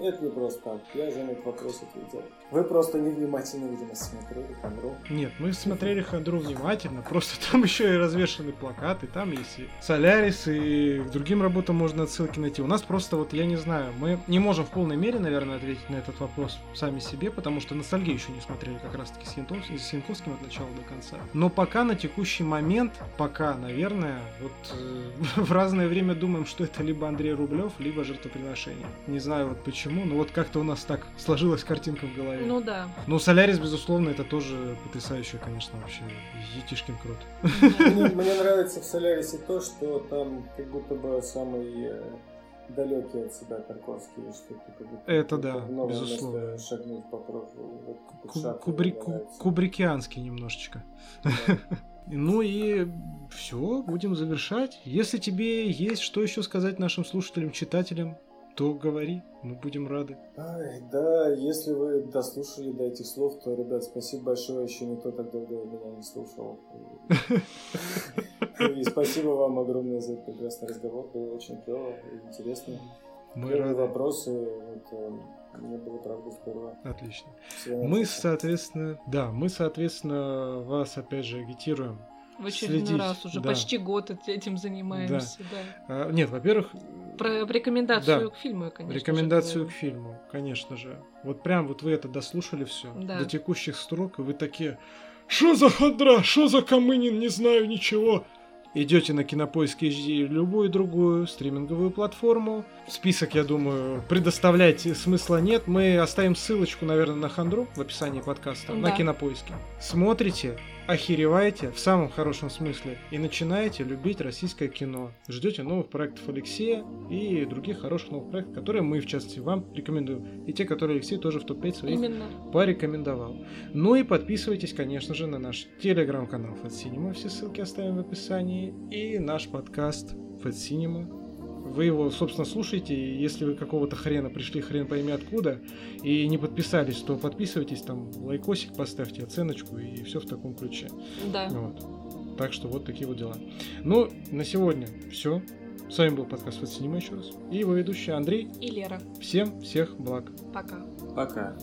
Это не просто так. Я же на этот вопрос ответил. Вы просто невнимательно, видимо, смотрели Хандру. Нет, мы смотрели Хандру внимательно, просто там еще и развешаны плакаты, там есть и Солярис, и к другим работам можно отсылки найти. У нас просто вот, я не знаю, мы не можем в полной мере, наверное, ответить на этот вопрос сами себе, потому что ностальгию еще не смотрели как раз-таки с Янковским, с Янковским от начала до конца. Но пока на текущий момент, пока, наверное, вот э, в разное время думаем, что это либо Андрей Рублев, либо жертвоприношение. Не знаю вот почему, но вот как-то у нас так сложилась картинка в голове. Ну да. Ну, Солярис, безусловно, это тоже потрясающее, конечно, вообще. Етишкин крут. Мне нравится в Солярисе то, что там как будто бы самый э, далекий от себя как будто это да, безусловно. Шагнуть попробовал. Вот, Кубри... Кубрикианский немножечко. Ну и все, будем завершать. Если тебе есть что еще сказать нашим слушателям, читателям, то говори, мы будем рады. Ай, да, если вы дослушали до этих слов, то, ребят, спасибо большое, еще никто так долго меня не слушал. И спасибо вам огромное за прекрасный разговор, было очень клево и интересно. Рады. вопросы, это, мне было правда здорово. Отлично. Мы, соответственно, да, мы, соответственно, вас опять же агитируем в очередной следить. раз уже да. почти год этим занимаемся. Да. Да. А, нет, во-первых, про рекомендацию да. к фильму, конечно. Рекомендацию же, к фильму, конечно же. Вот прям вот вы это дослушали все да. до текущих строк, и вы такие, что за хандра, что за Камынин, не знаю ничего. Идете на Кинопоиск HD любую другую стриминговую платформу. Список, я думаю, предоставлять смысла нет. Мы оставим ссылочку, наверное, на Хандру в описании подкаста да. на Кинопоиске. Смотрите, охереваете в самом хорошем смысле и начинаете любить российское кино. Ждете новых проектов Алексея и других хороших новых проектов, которые мы, в частности, вам рекомендуем. И те, которые Алексей тоже в топ-5 своих Именно. порекомендовал. Ну и подписывайтесь, конечно же, на наш телеграм-канал Fat Cinema. Все ссылки оставим в описании. И наш подкаст Fat Cinema вы его, собственно, слушаете, и если вы какого-то хрена пришли, хрен пойми откуда, и не подписались, то подписывайтесь, там лайкосик поставьте, оценочку, и все в таком ключе. Да. Вот. Так что вот такие вот дела. Ну, на сегодня все. С вами был подкаст «Фэт Синема» еще раз. И его ведущий Андрей. И Лера. Всем всех благ. Пока. Пока.